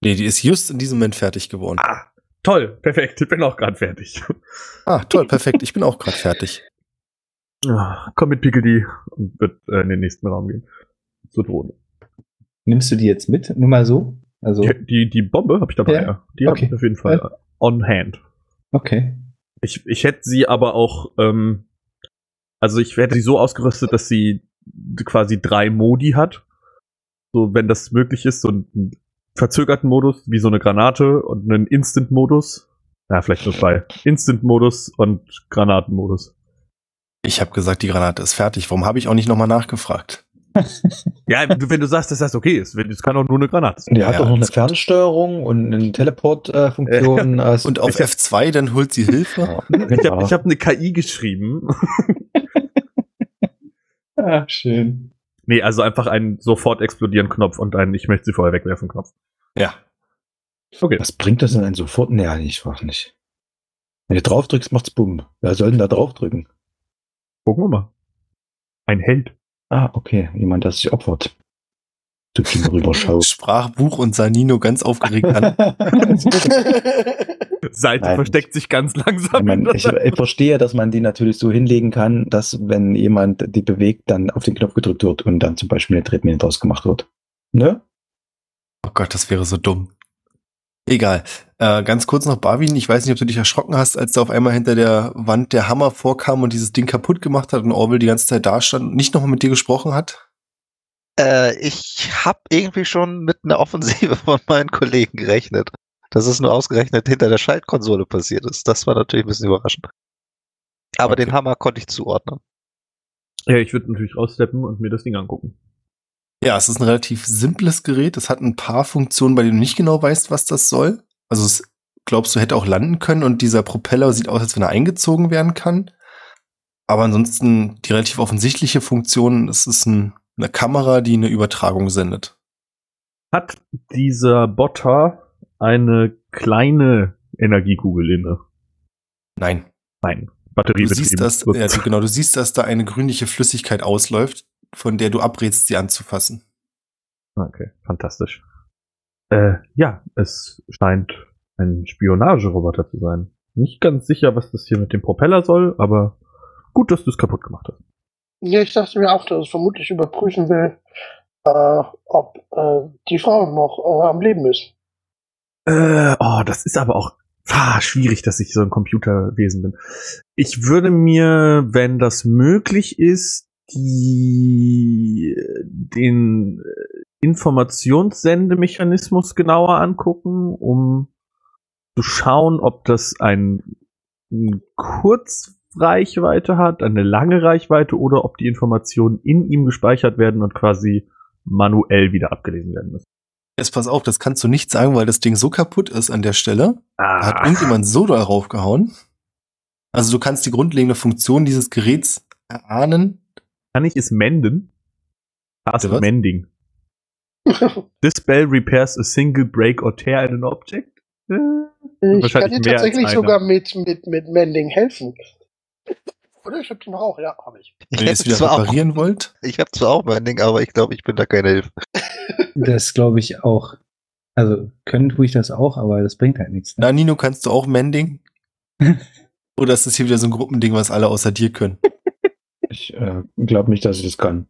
Nee, die ist just in diesem Moment fertig geworden. ah, toll, perfekt. Ich bin auch gerade fertig. Ah, toll, perfekt. Ich bin auch gerade fertig. Ah, komm mit Pickledy und wird äh, in den nächsten Raum gehen. Zur Drohne. Nimmst du die jetzt mit? Nur mal so? Also, Die, die, die Bombe habe ich dabei, Ja. ja. Die habe Okay. ich auf jeden Fall Ja. on hand. okay. Ich, ich hätte sie aber auch, ähm, also ich hätte sie so ausgerüstet, dass sie quasi drei Modi hat. So, wenn das möglich ist, so einen verzögerten Modus, wie so eine Granate und einen Instant-Modus. Ja, vielleicht nur zwei. Instant-Modus und Granatenmodus. Ich habe gesagt, die Granate ist fertig. Warum habe ich auch nicht nochmal nachgefragt? Ja, wenn du sagst, dass das okay ist, es kann auch nur eine Granate sein. Die hat Ja, doch noch eine. Fernsteuerung und eine Teleport-Funktion. als- Und auf Ich hab- F2, dann holt sie Hilfe. Ja, Ich habe hab eine KI geschrieben. Ah, schön. nee, also einfach einen sofort explodieren Knopf und einen Ich möchte sie vorher wegwerfen Knopf. Ja. Okay. Was bringt das denn einen sofort? Nee, ich weiß nicht. Wenn du drauf drückst, macht's bumm. Wer soll denn da drauf drücken? Gucken wir mal. Ein Held. Ah, okay. Jemand, der sich opfert. Zu Kim rüberschaut. Sprachbuch und sah Nino ganz aufgeregt an. Seite Nein. versteckt sich ganz Ich, langsam. mein, ich, ich verstehe, dass man die natürlich so hinlegen kann, dass wenn jemand die bewegt, dann auf den Knopf gedrückt wird und dann zum Beispiel eine Tretmine draus gemacht wird. Ne? Oh Gott, das wäre so dumm. Egal. Äh, ganz kurz noch, Barwin, ich weiß nicht, ob du dich erschrocken hast, als da auf einmal hinter der Wand der Hammer vorkam und dieses Ding kaputt gemacht hat und Orwell die ganze Zeit da stand und nicht nochmal mit dir gesprochen hat. Äh, ich habe irgendwie schon mit einer Offensive von meinen Kollegen gerechnet. Dass es nur ausgerechnet hinter der Schaltkonsole passiert ist. Das war natürlich ein bisschen überraschend. Aber Okay. den Hammer konnte ich zuordnen. Ja, ich würde natürlich raussteppen und mir das Ding angucken. Ja, es ist ein relativ simples Gerät. Es hat ein paar Funktionen, bei denen du nicht genau weißt, was das soll. Also es glaubst du hätte auch landen können und dieser Propeller sieht aus, als wenn er eingezogen werden kann. Aber ansonsten die relativ offensichtliche Funktion, es ist ein, eine Kamera, die eine Übertragung sendet. Hat dieser Botter eine kleine Energiekugel inne? Nein. Nein. Batterie Du siehst, dass, ja, genau, du siehst, dass da eine grünliche Flüssigkeit ausläuft, von der du abrätst, sie anzufassen. Okay, fantastisch. Äh, ja, es scheint ein Spionageroboter zu sein. Nicht ganz sicher, was das hier mit dem Propeller soll, aber gut, dass du es kaputt gemacht hast. ja, ich dachte mir auch, dass es vermutlich überprüfen will, äh, ob äh, die Frau noch äh, am Leben ist. Äh, oh, das ist aber auch ah, schwierig, dass ich so ein Computerwesen bin. Ich würde mir, wenn das möglich ist, die den äh, Informationssенdemechanismus genauer angucken, um zu schauen, ob das ein, ein Kurzreichweite hat, eine lange Reichweite oder ob die Informationen in ihm gespeichert werden und quasi manuell wieder abgelesen werden müssen. Jetzt pass auf, das kannst du nicht sagen, weil das Ding so kaputt ist an der Stelle. Da hat Ah, irgendjemand so doll raufgehauen. Also du kannst die grundlegende Funktion dieses Geräts erahnen. Kann ich es menden? Task was? Mending. This bell repairs a single break or tear in an object? Äh, Ich kann dir tatsächlich sogar mit, mit, mit Mending helfen. Oder ich hab die noch auch, ja, habe ich. Wenn ihr es wieder auch, reparieren wollt. ich habe zwar auch mein Ding, aber ich glaube, ich bin da keine Hilfe. Das glaube ich auch. Also, können tue ich das auch, aber das bringt halt nichts. Ne? Na, Nino, kannst du auch Mending? Oder ist das hier wieder so ein Gruppending, was alle außer dir können? Ich äh, glaube nicht, dass ich das kann.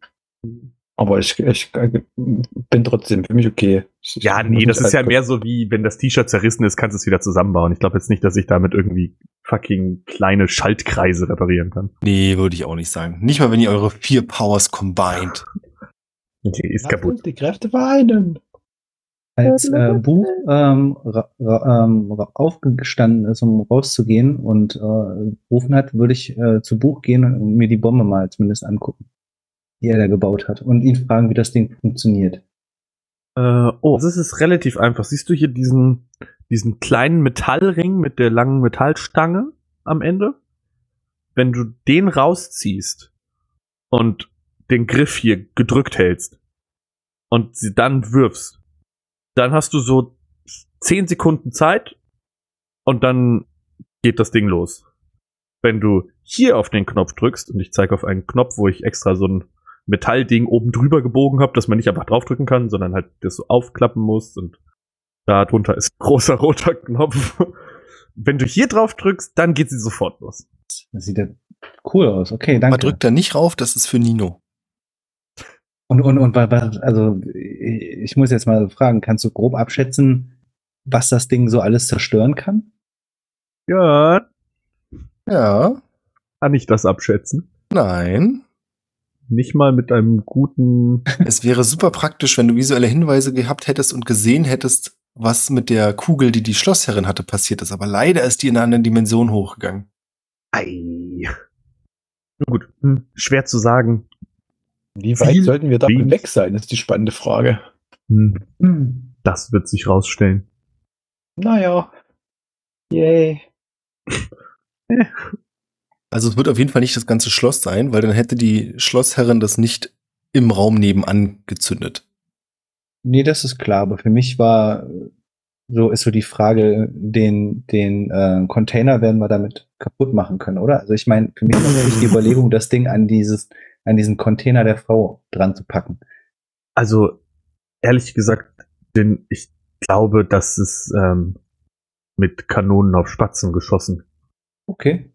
Aber ich, ich äh, bin trotzdem für mich okay. Ich- ja, nee, das ist ja mehr so wie, wenn das T-Shirt zerrissen ist, kannst du es wieder zusammenbauen. Ich glaube jetzt nicht, dass ich damit irgendwie fucking kleine Schaltkreise reparieren kann. Nee, würde ich auch nicht sagen. Nicht mal, wenn ihr eure vier Powers combined. Okay, ist Lasst kaputt. uns die Kräfte vereinen. Als äh, Buch ähm, ra ra ähm, ra- aufgestanden ist, um rauszugehen und äh, gerufen hat, würde ich äh, zu Buch gehen und mir die Bombe mal zumindest angucken, die er da gebaut hat und ihn fragen, wie das Ding funktioniert. Äh, oh, das ist relativ einfach. Siehst du hier diesen, diesen kleinen Metallring mit der langen Metallstange am Ende? Wenn du den rausziehst und den Griff hier gedrückt hältst und sie dann wirfst, dann hast du so 10 Sekunden Zeit und dann geht das Ding los. Wenn du hier auf den Knopf drückst, und ich zeige auf einen Knopf, wo ich extra so ein Metallding oben drüber gebogen habe, dass man nicht einfach draufdrücken kann, sondern halt das so aufklappen muss und da drunter ist ein großer roter Knopf. Wenn du hier drauf drückst, dann geht sie sofort los. Das sieht ja cool aus. Okay, Man danke. drückt da nicht rauf, das ist für Nino. Und, und, und also ich ich muss jetzt mal fragen, kannst du grob abschätzen, was das Ding so alles zerstören kann? Ja, Ja, kann ich das abschätzen. nein. Nicht mal mit einem guten. Es wäre super praktisch, wenn du visuelle Hinweise gehabt hättest und gesehen hättest, was mit der Kugel, die die Schlossherrin hatte, passiert ist. Aber leider ist die in einer anderen Dimension hochgegangen. Ei. Na gut, hm, schwer zu sagen. Wie weit sollten wir davon Wind. weg sein, ist die spannende Frage. Hm, Hm. das wird sich rausstellen. Naja. Yay. Also es wird auf jeden Fall nicht das ganze Schloss sein, weil dann hätte die Schlossherrin das nicht im Raum nebenan gezündet. Nee, das ist klar, aber für mich war so ist so die Frage, den, den äh, Container werden wir damit kaputt machen können, oder? Also ich meine, für mich war wirklich die Überlegung, das Ding an dieses, an diesen Container der Frau dran zu packen. Also, ehrlich gesagt, denn ich glaube, das ist ähm, mit Kanonen auf Spatzen geschossen. Okay.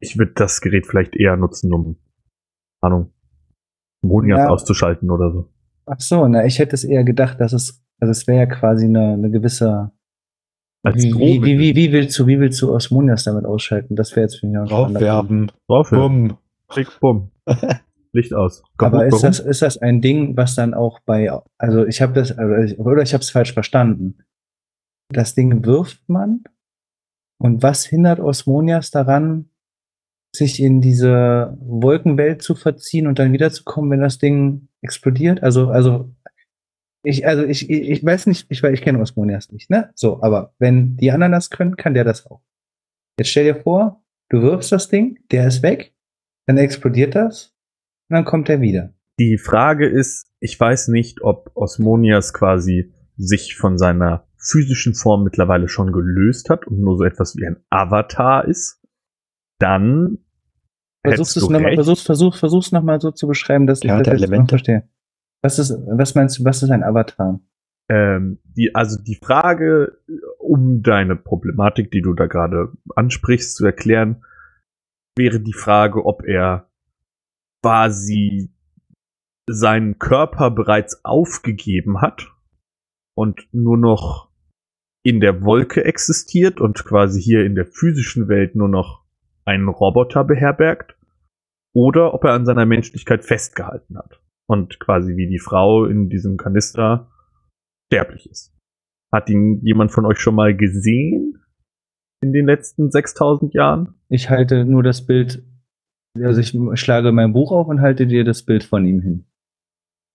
Ich würde das Gerät vielleicht eher nutzen, um, Ahnung, Monias Ja. auszuschalten oder so. Ach so, na, ich hätte es eher gedacht, dass es, also es wäre ja quasi eine, eine gewisse, Als wie, wie, wie, wie, wie willst du, wie willst du Osmonias damit ausschalten? Das wäre jetzt für mich noch spannender. Draufwerfen. Drauf, Bumm. Klick, bumm. Licht aus. Aber Kaputt, ist warum? das, ist das ein Ding, was dann auch bei, also ich habe das, also oder ich habe es falsch verstanden. Das Ding wirft man und was hindert Osmonias daran, sich in diese Wolkenwelt zu verziehen und dann wiederzukommen, wenn das Ding explodiert? Also, also ich, also ich, ich, ich weiß nicht, ich, weil ich kenne Osmonias nicht, ne? So, aber wenn die anderen das können, kann der das auch. Jetzt stell dir vor, du wirfst das Ding, der ist weg, dann explodiert das und dann kommt er wieder. Die Frage ist, ich weiß nicht, ob Osmonias quasi sich von seiner physischen Form mittlerweile schon gelöst hat und nur so etwas wie ein Avatar ist. Dann Versuchst es du nochmal, versuch's, versuch, versuch's noch mal so zu beschreiben, dass Ja, ich das Elemente. verstehe. Was ist, was meinst du, was ist ein Avatar? Ähm, die, also die Frage, um deine Problematik, die du da gerade ansprichst, zu erklären, wäre die Frage, ob er quasi seinen Körper bereits aufgegeben hat und nur noch in der Wolke existiert und quasi hier in der physischen Welt nur noch einen Roboter beherbergt, oder ob er an seiner Menschlichkeit festgehalten hat und quasi wie die Frau in diesem Kanister sterblich ist. Hat ihn jemand von euch schon mal gesehen in den letzten 6000 Jahren? Ich halte nur das Bild, also ich schlage mein Buch auf und halte dir das Bild von ihm hin.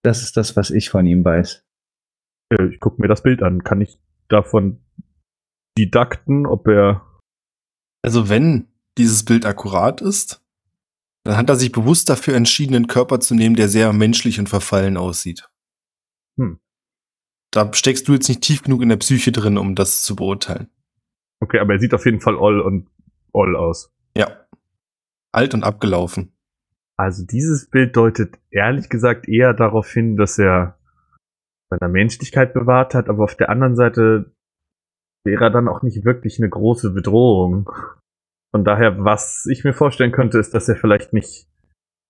Das ist das, was ich von ihm weiß. Äh, Ich gucke mir das Bild an. Kann ich davon didakten, ob er Also wenn dieses Bild akkurat ist, dann hat er sich bewusst dafür entschieden, einen Körper zu nehmen, der sehr menschlich und verfallen aussieht. Hm. Da steckst du jetzt nicht tief genug in der Psyche drin, um das zu beurteilen. Okay, aber er sieht auf jeden Fall all und all aus. Ja. Alt und abgelaufen. Also dieses Bild deutet ehrlich gesagt eher darauf hin, dass er seine Menschlichkeit bewahrt hat, aber auf der anderen Seite wäre er dann auch nicht wirklich eine große Bedrohung. Von daher, was ich mir vorstellen könnte, ist, dass er vielleicht nicht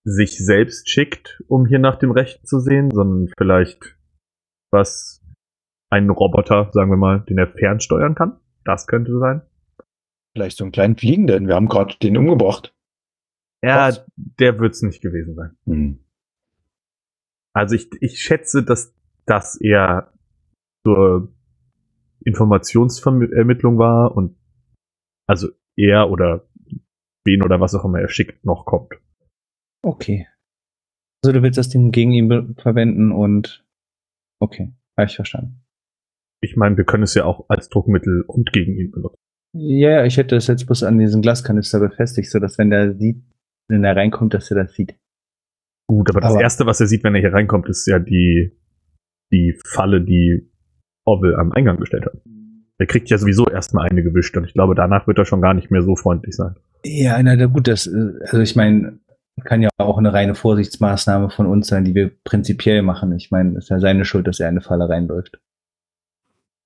sich selbst schickt, um hier nach dem Rechten zu sehen, sondern vielleicht was einen Roboter, sagen wir mal, den er fernsteuern kann. Das könnte sein. Vielleicht so einen kleinen Fliegenden. Wir haben gerade den umgebracht. Ja, Was? der wird's nicht gewesen sein. Hm. Also ich, ich schätze, dass das eher zur Informationsvermittlung war und also er oder wen oder was auch immer er schickt noch kommt. Okay. Also du willst das Ding gegen ihn verwenden und okay, habe ich verstanden. Ich meine, wir können es ja auch als Druckmittel und gegen ihn benutzen. Ja, ja, ich hätte das jetzt bloß an diesen Glaskanister befestigt, so dass wenn der sieht, wenn er reinkommt, dass er das sieht. Gut, aber das Aber- Erste, was er sieht, wenn er hier reinkommt, ist ja die, die Falle, die Orwell am Eingang gestellt hat. Er kriegt ja sowieso erstmal eine gewischt und ich glaube, danach wird er schon gar nicht mehr so freundlich sein. Ja, na, gut, das, also ich meine, kann ja auch eine reine Vorsichtsmaßnahme von uns sein, die wir prinzipiell machen. Ich meine, es ist ja seine Schuld, dass er in eine Falle reinläuft.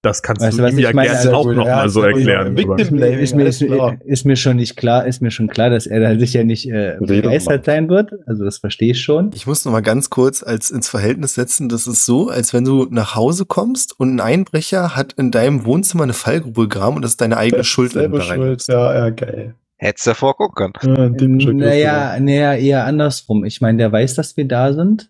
Das kannst Weißt du du, was ihm ich ja meine? gerne Also, auch ja, nochmal so ja erklären. Victim- Blaming, ist, mir, ist, ist mir schon nicht klar, ist mir schon klar, dass er da sicher nicht äh, begeistert sein wird. Also das verstehe ich schon. Ich muss noch mal ganz kurz als ins Verhältnis setzen. Das ist so, als wenn du nach Hause kommst und ein Einbrecher hat in deinem Wohnzimmer eine Fallgrube gegraben und das ist deine eigene Schuld, du Selber schuld, ja, ja, geil. Hättest ja vorgucken können. Ja, Naja, naja, eher andersrum. Ich meine, der weiß, dass wir da sind.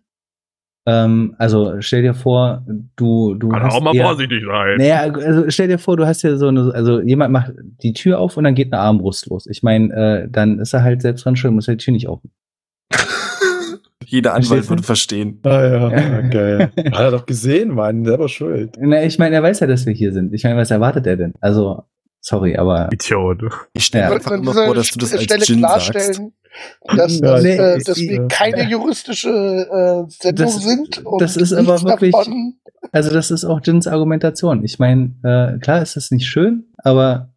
Ähm, also stell dir vor, du, du Kann hast auch mal eher, vorsichtig sein. Naja, also stell dir vor, du hast ja so eine, also jemand macht die Tür auf und dann geht eine Armbrust los. Ich meine, äh, dann ist er halt selbst dran schuld, muss er die Tür nicht auf. Jeder Anwalt würde verstehen. Ah ja, ja, geil. Hat er doch gesehen, Mann, selber schuld. Na, ich meine, er weiß ja, dass wir hier sind. Ich meine, was erwartet er denn? Also, sorry, aber. Idiot. Ich stelle Ja. mir einfach immer vor, dass du das als Stelle Gin sagst. Dass, Ja, dass, nee, äh, ich- dass wir ja. keine juristische äh, Sendung Das- sind. Und das ist aber wirklich- davon- Also, das ist auch Jins Argumentation. Ich meine, äh, klar ist das nicht schön, aber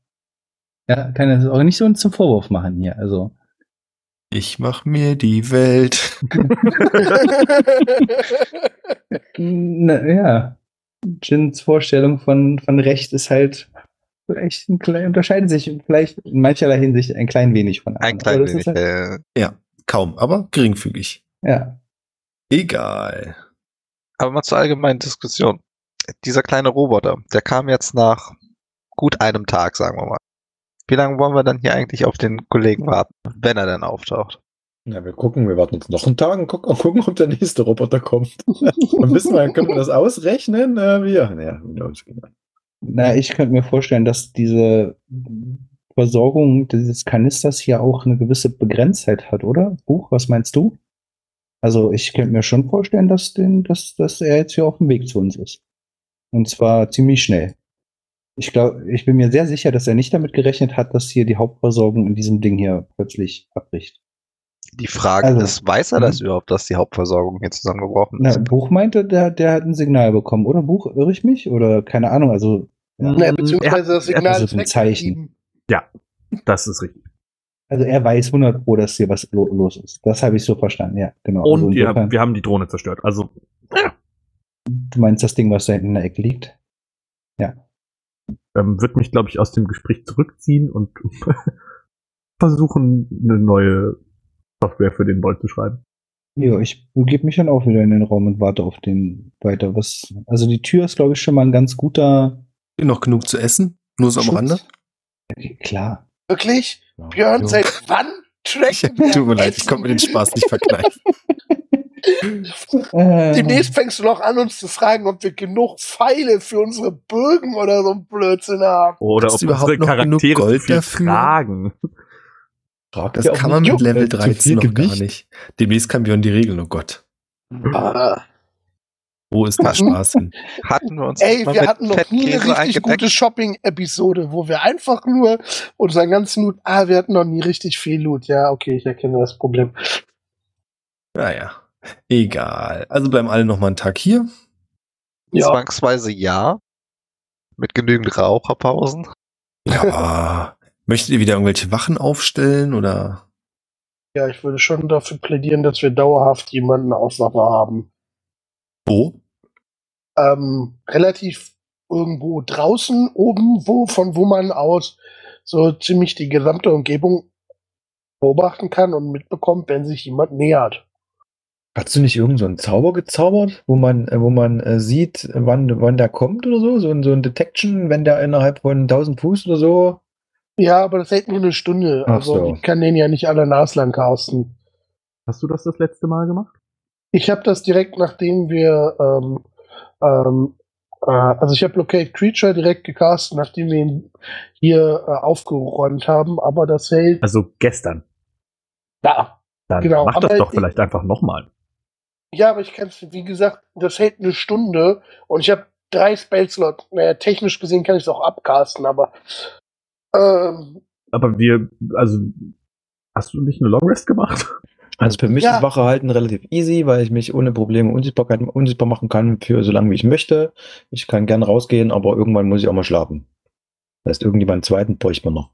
ja, kann er das auch nicht so zum Vorwurf machen hier. Also. Ich mach mir die Welt. Na, ja. Jins Vorstellung von, von Recht ist halt vielleicht ein klein, unterscheiden sich vielleicht in mancherlei Hinsicht ein klein wenig von Ein anderen. klein Aber das wenig. Halt, Äh, Ja, kaum, aber geringfügig. ja. Egal. aber mal zur allgemeinen Diskussion. Dieser kleine Roboter, der kam jetzt nach gut einem Tag, sagen wir mal. Wie lange wollen wir dann hier eigentlich auf den Kollegen warten, wenn er dann auftaucht? Ja, wir gucken, wir warten jetzt noch einen Tag und gucken, gucken ob der nächste Roboter kommt. Dann wissen wir, können wir das ausrechnen? Äh, wie? Ja, Na, ich könnte mir vorstellen, dass diese Versorgung dieses Kanisters hier auch eine gewisse Begrenztheit hat, oder? Buch, was meinst du? Also ich könnte mir schon vorstellen, dass, den, dass, dass er jetzt hier auf dem Weg zu uns ist. Und zwar ziemlich schnell. Ich glaube, ich bin mir sehr sicher, dass er nicht damit gerechnet hat, dass hier die Hauptversorgung in diesem Ding hier plötzlich abbricht. Die Frage Also, ist, weiß er das überhaupt, dass die Hauptversorgung hier zusammengebrochen Na, ist? Buch meinte, der, der hat ein Signal bekommen, oder? Buch, irre ich mich? Oder keine Ahnung, also. Ja. Er beziehungsweise das Signal also ist ein Zeichen. weggeblieben. Das ist richtig. Also er weiß 100 Pro, dass hier was lo los ist. Das habe ich so verstanden, ja, genau. also Und ja, insofern- wir haben die Drohne zerstört. Also, du meinst das Ding, was da hinten in der Ecke liegt? ähm, wird mich, glaube ich, aus dem Gespräch zurückziehen und versuchen, eine neue Software für den Bolt zu schreiben. Ja, ich begebe mich dann auch wieder in den Raum und warte auf den weiter. Was, also die Tür ist, glaube ich, schon mal ein ganz guter Noch genug zu essen? Nur so am Schutz. Rande? Klar. Wirklich? Ja. Björn, Jo. seit wann tracken wir Tut mir leid, ich konnte mir den Spaß nicht verkneifen. Äh, Demnächst fängst du noch an, uns zu fragen, ob wir genug Pfeile für unsere Bögen oder so ein Blödsinn haben. Oder Hast ob du überhaupt unsere noch genug Charaktere Gold dafür? tragen. Fragt Das kann man mit Level äh, zu 13 viel noch gar Gewicht. nicht. Demnächst kann Björn die Regeln, oh Gott. Ah. Wo ist der Spaß hin? Hatten wir uns Ey, wir mit hatten noch nie eine richtig eingedeckt? gute Shopping-Episode, wo wir einfach nur unseren ganzen Loot, ah, wir hatten noch nie richtig viel Loot. Ja, okay, ich erkenne das Problem. Naja, egal. Also bleiben alle noch mal einen Tag hier. Ja, Zwangsweise ja. Mit genügend Raucherpausen. Ja. Möchtet ihr wieder irgendwelche Wachen aufstellen oder? ja, ich würde schon dafür plädieren, dass wir dauerhaft jemanden auf Waffe haben. Wo? ähm, relativ irgendwo draußen, oben, wo, von wo man aus so ziemlich die gesamte Umgebung beobachten kann und mitbekommt, wenn sich jemand nähert. Hast du nicht irgend so einen Zauber gezaubert, wo man, äh, wo man äh, sieht, wann, wann der kommt oder so? So ein, so ein Detection, wenn der innerhalb von 1000 Fuß oder so? Ja, aber das hält nur eine Stunde. Ach Also so. ich kann den ja nicht alle naslang casten. Hast du das das letzte Mal gemacht? Ich habe das direkt nachdem wir, ähm, ähm, äh, also ich habe Locate Creature direkt gecastet, nachdem wir ihn hier äh, aufgeräumt haben, aber das hält. Also gestern. Ja. Dann Genau, mach das aber doch ich- vielleicht einfach nochmal. Ja, aber ich kann es, wie gesagt, das hält eine Stunde und ich habe drei Spellslots. Naja, technisch gesehen kann ich es auch abcasten, aber ähm, Aber wir, also, hast du nicht eine Long Rest gemacht? Also für mich Ja. ist Wache halten relativ easy, weil ich mich ohne Probleme Unsichtbarkeit, unsichtbar machen kann für so lange wie ich möchte. Ich kann gern rausgehen, aber irgendwann muss ich auch mal schlafen. Das heißt, irgendjemanden zweiten bräuchte man noch.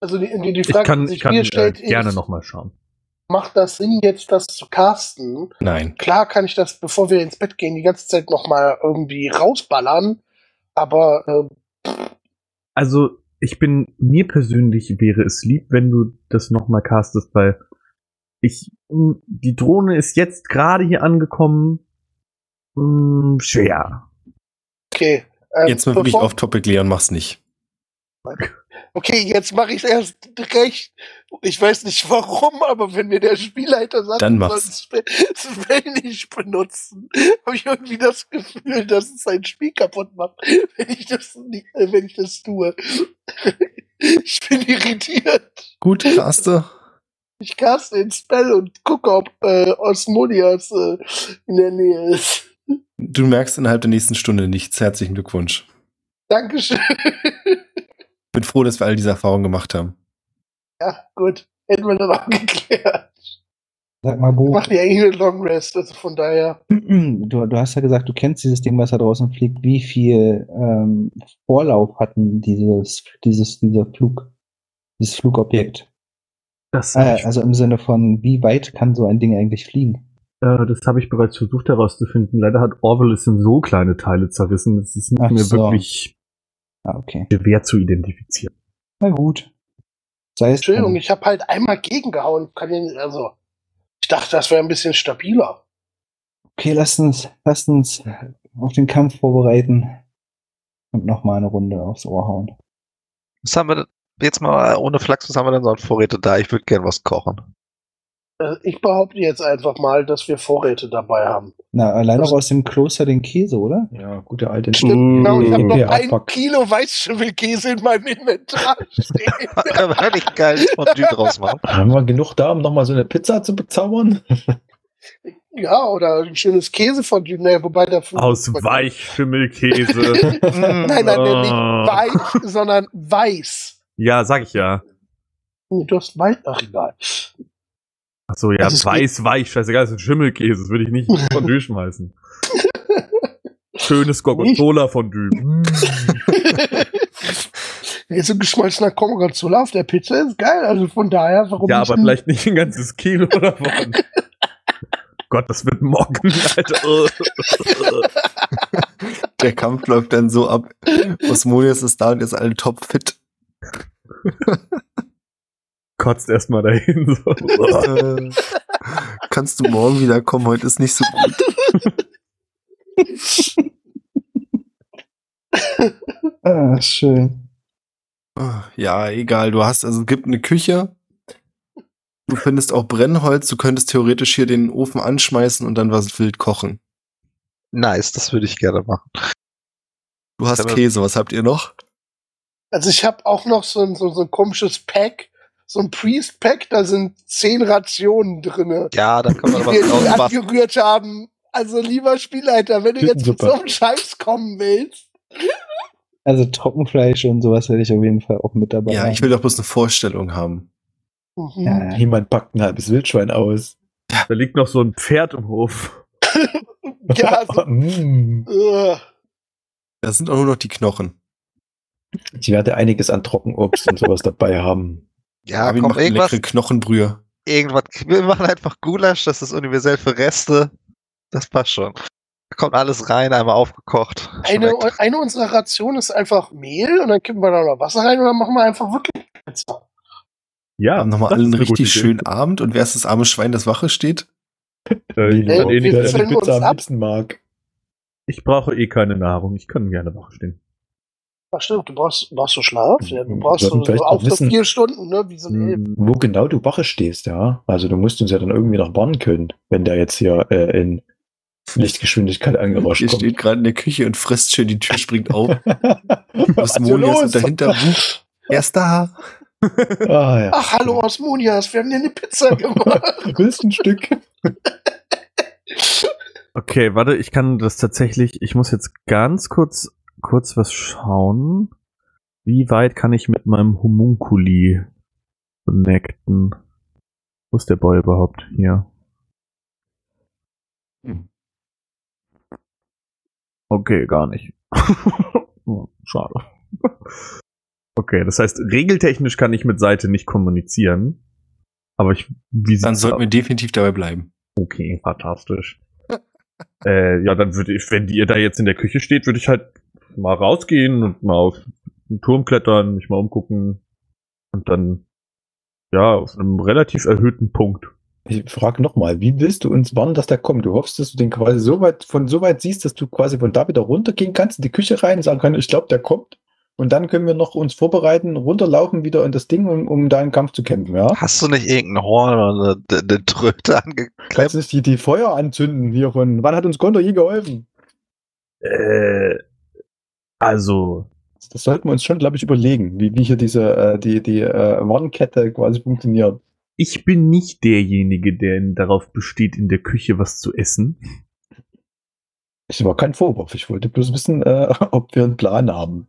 also die, die, die Ich Frage, kann, die sich kann mir äh, stellt, gerne nochmal schauen. macht das Sinn, jetzt das zu casten? Nein. Klar kann ich das, bevor wir ins Bett gehen, die ganze Zeit nochmal irgendwie rausballern, aber äh, Also, ich bin, mir persönlich wäre es lieb, wenn du das nochmal castest, weil ich, mh, die Drohne ist jetzt gerade hier angekommen. Mh, schwer. okay. Ähm, Jetzt mal wirklich auf Topic, Leon, mach's nicht. Okay, jetzt mache ich erst recht. Ich weiß nicht warum, aber wenn mir der Spielleiter sagt, Dann ich mach's. soll das Spell nicht benutzen, habe ich irgendwie das Gefühl, dass es sein Spiel kaputt macht, wenn ich das, nicht, äh, wenn ich das tue. Ich bin irritiert. Gut, caste. Ich caste den Spell und gucke, ob äh, Osmodias äh, in der Nähe ist. Du merkst innerhalb der nächsten Stunde nichts. Herzlichen Glückwunsch. Dankeschön. Bin froh, dass wir all diese Erfahrungen gemacht haben. ja, gut. Hätten wir dann auch geklärt. Sag mal, Bo, machen ja eh eine Long Rest, also von daher. du, du hast ja gesagt, du kennst dieses Ding, was da draußen fliegt. Wie viel ähm, Vorlauf hatten dieses, dieses, dieser Flug, dieses Flugobjekt? Das habe ich, also im Sinne von, wie weit kann so ein Ding eigentlich fliegen? äh, das hab ich bereits versucht herauszufinden. Leider hat Orwell es in so kleine Teile zerrissen. Es ist nicht Ach mehr so. wirklich Ah, okay. schwer zu identifizieren. Na gut. Sei es Entschuldigung, ich habe halt einmal gegengehauen. Kann ja nicht, also, ich dachte, das wäre ein bisschen stabiler. Okay, lasst uns, lasst uns auf den Kampf vorbereiten und nochmal eine Runde aufs Ohr hauen. Was haben wir denn, jetzt mal ohne Flachs, was haben wir denn so an Vorräte da? Ich würde gern was kochen. Äh, Ich behaupte jetzt einfach mal, dass wir Vorräte dabei haben. Na, allein noch Also- aus dem Kloster den Käse, oder? Ja, gute alte Stimmt, genau. Ich habe noch ja, ein fuck. Kilo Weißschimmelkäse in meinem Inventar stehen. Da werde ich geil Fondue draus machen. Haben wir genug da, um nochmal so eine Pizza zu bezaubern? ja, oder ein schönes Käsefondue. Naja, wobei dafür. Aus Weichschimmelkäse. Nein, nein, nein, nicht weich, sondern weiß. ja, sag ich ja. Du hast weiß. Ach, egal. Ach so, ja, ist weiß, weich, scheißegal, das ist ein Schimmelkäse, das würde ich nicht in Fondue schmeißen. Schönes Gorgonzola-Fondue. Mm. Jetzt so geschmolzener Gorgonzola auf der Pizza ist geil. Also von daher, warum Ja, nicht aber vielleicht nicht ein ganzes Kilo davon. Gott, das wird morgen, Alter. Der Kampf läuft dann so ab. Osmodius ist da und ist alle topfit. Kotzt erstmal dahin. So. Äh, kannst du morgen wieder kommen? Heute ist nicht so gut. Ah, schön. Ah, Ja, egal. Du hast, also es gibt eine Küche. Du findest auch Brennholz. Du könntest theoretisch hier den Ofen anschmeißen und dann was wild kochen. Nice, das würde ich gerne machen. Du hast Käse. Was habt ihr noch? Also ich habe auch noch so ein, so, so ein komisches Pack, so ein Priest-Pack, da sind zehn Rationen drinne, Ja, da kann man die was wir nie angerührt haben. Also lieber Spielleiter, wenn du jetzt mit Super. so einem Scheiß kommen willst. Also Trockenfleisch und sowas werde ich auf jeden Fall auch mit dabei Ja, haben. ich will doch bloß eine Vorstellung haben. Mhm. Ja, Jemand packt ein halbes Wildschwein aus. Da liegt noch so ein Pferd im Hof. Ja, so, Mm. Da sind auch nur noch die Knochen. Ich werde einiges an Trockenobst und sowas dabei haben. Ja, Armin komm, macht irgendwas, leckere Knochenbrühe. irgendwas. Wir machen einfach Gulasch, das ist universell für Reste. Das passt schon. Da kommt alles rein, einmal aufgekocht. eine, eine unserer Rationen ist einfach Mehl und dann kippen wir da noch Wasser rein und dann machen wir einfach wirklich Pizza. Ja, haben nochmal das alle ist einen richtig Idee. schönen Abend. Und wer ist das arme Schwein, das Wache steht? Wie ich, eh der die uns Pizza am ab. liebsten mag. ich brauche eh keine Nahrung. Ich kann gerne wach stehen. Ach stimmt, du brauchst, brauchst du Schlaf? Ja, du brauchst so, vielleicht auch so wissen- vier Stunden, ne? Wie so ein Elf. Wo genau du Wache stehst, ja. Also du musst uns ja dann irgendwie noch warnen können, wenn der jetzt hier äh, in Lichtgeschwindigkeit angerascht Ihr kommt. steht gerade in der Küche und frisst schön, die Tür springt auf. Osmonias und dahinter Buch. Er ist da. Ah, ja. Ach, hallo Osmonias, wir haben dir eine Pizza gemacht. Willst ein Stück? Okay, warte, ich kann das tatsächlich, ich muss jetzt ganz kurz, kurz was schauen. Wie weit kann ich mit meinem Homunculi connecten? Wo ist der Boy überhaupt? Hier. Hm. Okay, gar nicht. Oh, Schade. Okay, das heißt, regeltechnisch kann ich mit Seite nicht kommunizieren. Aber ich, wie Dann sollten wir definitiv dabei bleiben. Okay, fantastisch. äh, ja, dann würde ich, wenn ihr da jetzt in der Küche steht, würde ich halt mal rausgehen und mal auf den Turm klettern, mich mal umgucken und dann ja auf einem relativ erhöhten Punkt. Ich frage nochmal, wie willst du uns warnen, dass der kommt? Du hoffst, dass du den quasi so weit, von so weit siehst, dass du quasi von da wieder runtergehen kannst, in die Küche rein und sagen kannst, ich glaube, der kommt. Und dann können wir noch uns vorbereiten, runterlaufen wieder in das Ding, um, um da einen Kampf zu kämpfen, ja? Hast du nicht irgendein Horn oder eine, eine Tröte angeklemmt? Kannst du nicht die, die Feuer anzünden hier von, wann hat uns Gondor je geholfen? Äh, also, Das sollten wir uns schon, glaube ich, überlegen, wie, wie hier diese, äh, die, die äh, Warnkette quasi funktioniert. ich bin nicht derjenige, der darauf besteht, in der Küche was zu essen. Es war kein Vorwurf, ich wollte bloß wissen, äh, ob wir einen Plan haben,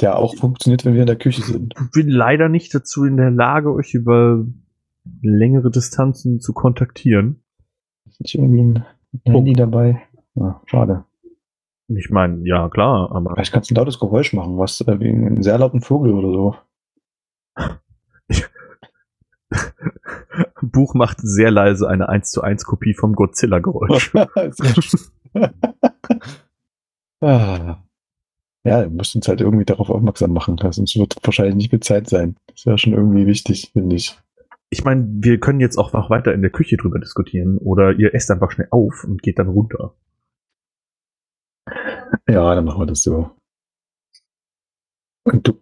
der auch funktioniert, wenn wir in der Küche sind. Ich bin leider nicht dazu in der Lage, euch über längere Distanzen zu kontaktieren. Ist nicht irgendwie ein Handy dabei? Ja, schade. Ich meine, ja, klar, aber Vielleicht kannst du ein lautes Geräusch machen, was äh, wie einen sehr lauten Vogel oder so. Buch macht sehr leise eine 1 zu 1 Kopie vom Godzilla-Geräusch. Ah. Ja, du musst uns halt irgendwie darauf aufmerksam machen, sonst wird wahrscheinlich nicht viel Zeit sein. Das wäre schon irgendwie wichtig, finde ich. Ich meine, wir können jetzt auch noch weiter in der Küche drüber diskutieren oder ihr esst einfach schnell auf und geht dann runter. Ja, dann machen wir das so. Und du,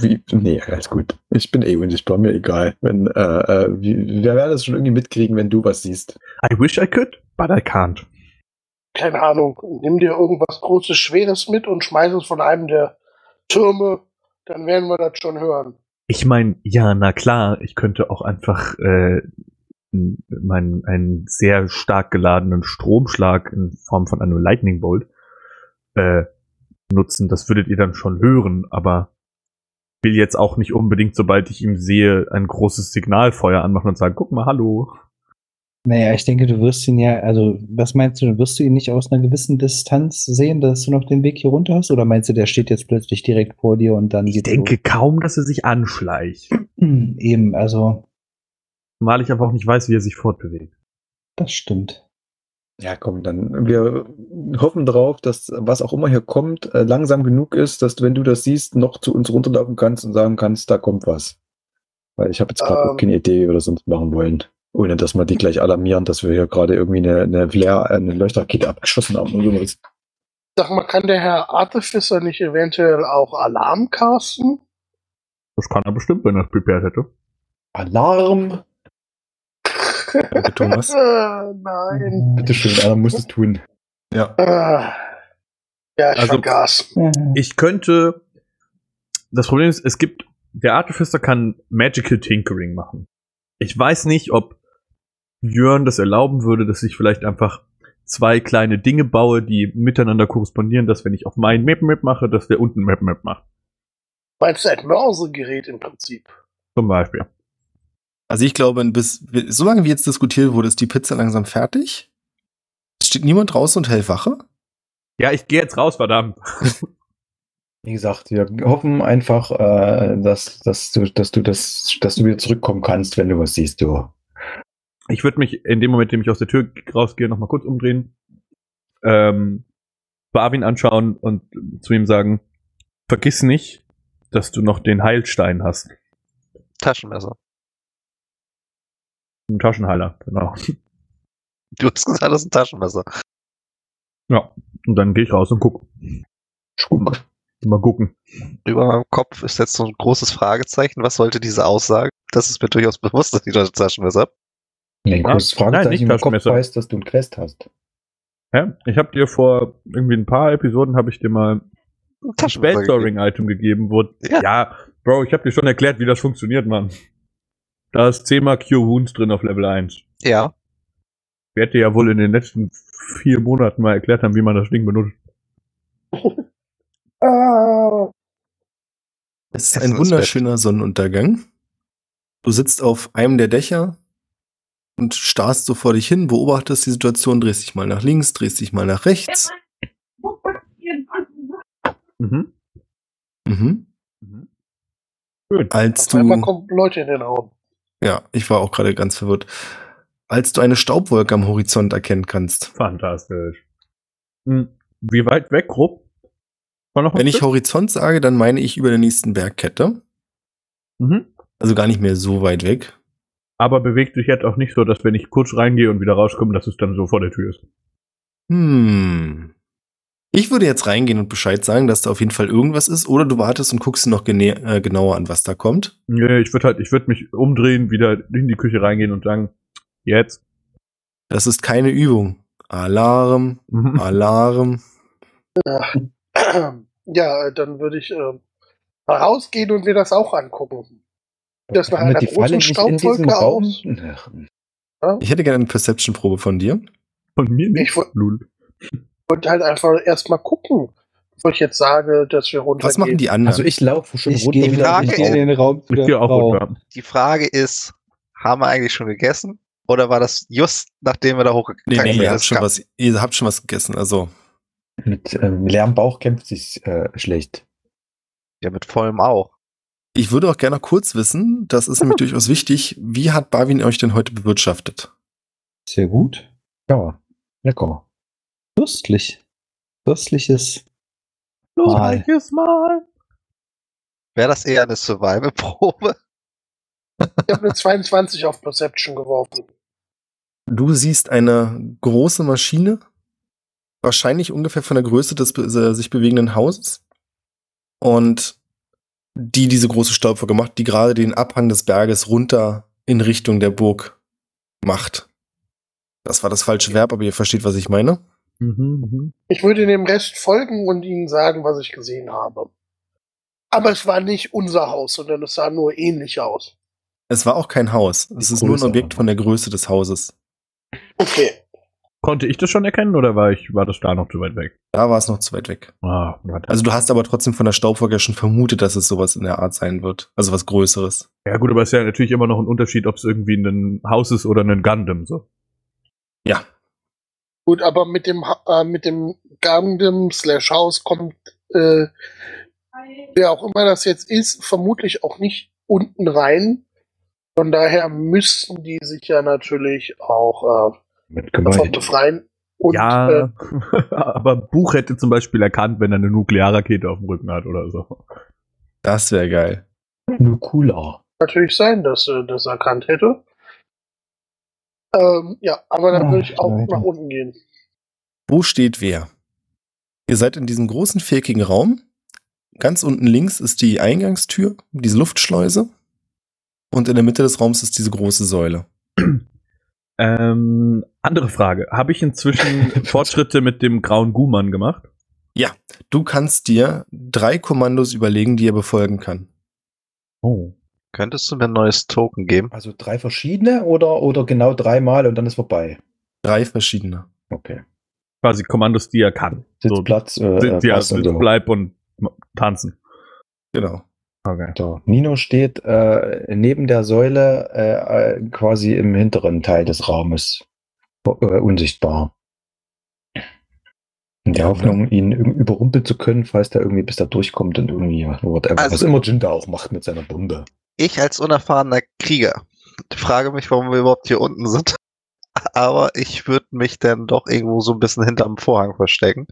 wie, nee, alles gut. Ich bin eh unsichtbar, mir egal. Wenn, äh, äh, wie, wir werden das schon irgendwie mitkriegen, wenn du was siehst. I wish I could, but I can't. Keine Ahnung. Nimm dir irgendwas Großes, Schweres mit und schmeiß es von einem der Türme. Dann werden wir das schon hören. Ich meine, ja, na klar, ich könnte auch einfach äh, meinen einen sehr stark geladenen Stromschlag in Form von einem Lightning Bolt äh, nutzen. Das würdet ihr dann schon hören, aber will jetzt auch nicht unbedingt, sobald ich ihn sehe, ein großes Signalfeuer anmachen und sagen, guck mal, hallo. Naja, ich denke, du wirst ihn ja, also was meinst du, wirst du ihn nicht aus einer gewissen Distanz sehen, dass du noch den Weg hier runter hast? Oder meinst du, der steht jetzt plötzlich direkt vor dir und dann Ich denke kaum, dass er sich anschleicht. los? Eben, also Zumal ich aber auch nicht weiß, wie er sich fortbewegt. das stimmt. Ja, komm, dann. Wir hoffen darauf, dass was auch immer hier kommt, äh, langsam genug ist, dass du, wenn du das siehst, noch zu uns runterlaufen kannst und sagen kannst, da kommt was. Weil ich habe jetzt gerade Ähm. auch keine Idee, wie wir das sonst machen wollen. Ohne dass wir die gleich alarmieren, dass wir hier gerade irgendwie eine, eine Flair, eine Leuchtrakete abgeschossen haben oder sowas. Sag mal, kann der Herr Artificer nicht eventuell auch Alarm casten? Das kann er bestimmt, wenn er es prepared hätte. Alarm! Danke, Thomas. Äh, Nein. Bitteschön, einer muss es tun. Ja. Ah. Ja, ich Also- vergaß. Ja. Ich könnte. Das Problem ist, es gibt. Der Artificer kann Magical Tinkering machen. Ich weiß nicht, ob Björn das erlauben würde, dass ich vielleicht einfach zwei kleine Dinge baue, die miteinander korrespondieren, dass wenn ich auf mein Map Map mache, dass der unten Map Map macht. Meinst du ein Mörsegerät im Prinzip? Zum Beispiel. Also ich glaube, bis, solange wie jetzt diskutiert wurde, ist die Pizza langsam fertig. Es steht niemand draußen und hält Wache. Ja, ich gehe jetzt raus, verdammt. Wie gesagt, wir hoffen einfach, äh, dass, dass, du, dass, du das, dass du wieder zurückkommen kannst, wenn du was siehst, du. Ich würde mich in dem Moment, in dem ich aus der Tür rausgehe, nochmal kurz umdrehen, ähm, Barwin anschauen und zu ihm sagen, vergiss nicht, dass du noch den Heilstein hast. Taschenmesser. Ein Taschenheiler, genau. Du hast gesagt, das ist ein Taschenmesser. Ja, und dann gehe ich raus und gucke. Schmuck. Mal gucken. Über meinem Kopf ist jetzt so ein großes Fragezeichen. Was sollte diese Aussage? Das ist mir durchaus bewusst, dass ich da Taschenmesser habe. Ein großes nein, Fragezeichen nicht im Kopf weiß, dass du ein Quest hast. Hä? Ich habe dir vor irgendwie ein paar Episoden habe ich dir mal ein Taschenmesser. gegeben. Spellstoring-Item gegeben, wo Ja. ja. Bro, ich habe dir schon erklärt, wie das funktioniert, Mann. Da ist 10 mal Cure Wounds drin auf Level 1. Ja. Ich werde dir ja wohl in den letzten vier Monaten mal erklärt haben, wie man das Ding benutzt. Ah, Es ist ein wunderschöner Sonnenuntergang. Du sitzt auf einem der Dächer und starrst so vor dich hin, beobachtest die Situation, drehst dich mal nach links, drehst dich mal nach rechts. Mhm. Mhm. Mhm. Als auf einmal du, kommen Leute in den Raum. Ja, ich war auch gerade ganz verwirrt, als du eine Staubwolke am Horizont erkennen kannst. Fantastisch. Hm, Wie weit weg, grob? Wenn ich? Horizont sage, dann meine ich über der nächsten Bergkette. mhm. Also gar nicht mehr so weit weg. Aber bewegt sich jetzt auch nicht so, dass wenn ich kurz reingehe und wieder rauskomme, dass es dann so vor der Tür ist. Hm. Ich würde jetzt reingehen und Bescheid sagen, dass da auf jeden Fall irgendwas ist, oder du wartest und guckst noch äh, genauer an, was da kommt. Nee, ich würde halt, ich würde mich umdrehen, wieder in die Küche reingehen und sagen, jetzt. Das ist keine Übung. Alarm, Mhm. Alarm. Ja, dann würde ich äh, rausgehen und mir das auch angucken. Das nach einer großen Staubwolke aus. Ich hätte gerne eine Perception-Probe von dir. Von mir nicht. Ich woll- Lul. Und halt einfach erstmal gucken, bevor ich jetzt sage, dass wir runtergehen. Was machen die anderen? Also ich laufe schon Ich runter wieder Frage ich in den Raum. zu der Frau. runter. Die Frage ist, haben wir eigentlich schon gegessen? Oder war das just nachdem wir da nee, hochgegangen nee, sind? ihr habt, schon kam- was, ihr habt schon was gegessen. Also, Mit ähm, leerem Bauch kämpft sich äh, schlecht. Ja, mit vollem auch. ich würde auch gerne kurz wissen, das ist nämlich durchaus wichtig, wie hat Barwin euch denn heute bewirtschaftet? Sehr gut. Ja, lecker. Fürstlich. Fürstliches. Losreiches Mal. Wäre das eher eine Survival-Probe? Ich habe eine 22 auf Perception geworfen. Du siehst eine große Maschine, wahrscheinlich ungefähr von der Größe des äh, sich bewegenden Hauses. Und die diese große Staubwolke macht, die gerade den Abhang des Berges runter in Richtung der Burg macht. Das war das falsche Verb, aber ihr versteht, was ich meine. Mhm, mhm. Ich würde dem Rest folgen und ihnen sagen, was ich gesehen habe. Aber es war nicht unser Haus, sondern es sah nur ähnlich aus. Es war auch kein Haus. Es Die ist nur ein Objekt von der Größe des Hauses. Okay. Konnte ich das schon erkennen oder war ich, war das da noch zu weit weg? Da war es noch zu weit weg. Ah. Also du hast aber trotzdem von der Staubwolke schon vermutet, dass es sowas in der Art sein wird. Also was Größeres. ja gut, aber es ist ja natürlich immer noch ein Unterschied, ob es irgendwie ein Haus ist oder ein Gundam, so. Ja. Gut, aber mit dem äh, mit dem Gundam slash Haus kommt äh, wer auch immer das jetzt ist, vermutlich auch nicht unten rein. Von daher müssten die sich ja natürlich auch Mit äh, davon Gebäude. befreien. Und äh, ja, aber Buch hätte zum Beispiel erkannt, wenn er eine Nuklearrakete auf dem Rücken hat oder so. Das wäre geil. Nur cooler. natürlich sein, dass er das erkannt hätte. Ähm, ja, aber dann Ach, würde ich auch Leute. nach unten gehen. Wo steht wer? Ihr seid in diesem großen, viereckigen Raum. Ganz unten links ist die Eingangstür, diese Luftschleuse. Und in der Mitte des Raums ist diese große Säule. Ähm, andere Frage. Habe ich inzwischen Fortschritte mit dem grauen Guman gemacht? Du kannst dir drei Kommandos überlegen, die er befolgen kann. Oh. Könntest du mir ein neues Token geben? Also drei verschiedene oder, oder genau dreimal und dann ist vorbei. Drei verschiedene. Okay. Quasi Kommandos, die er kann. Sitzplatz, äh, Sitz, ja, Sitz, so. bleib und tanzen. Genau. Okay. So, Nino steht äh, neben der Säule äh, äh, quasi im hinteren Teil des Raumes äh, unsichtbar. In der Hoffnung, ihn überrumpeln zu können, falls der irgendwie bis da durchkommt und irgendwie whatever. Also- was immer Jinda auch macht mit seiner Bombe. Ich als unerfahrener Krieger frage mich, warum wir überhaupt hier unten sind. Aber ich würde mich dann doch irgendwo so ein bisschen hinterm Vorhang verstecken.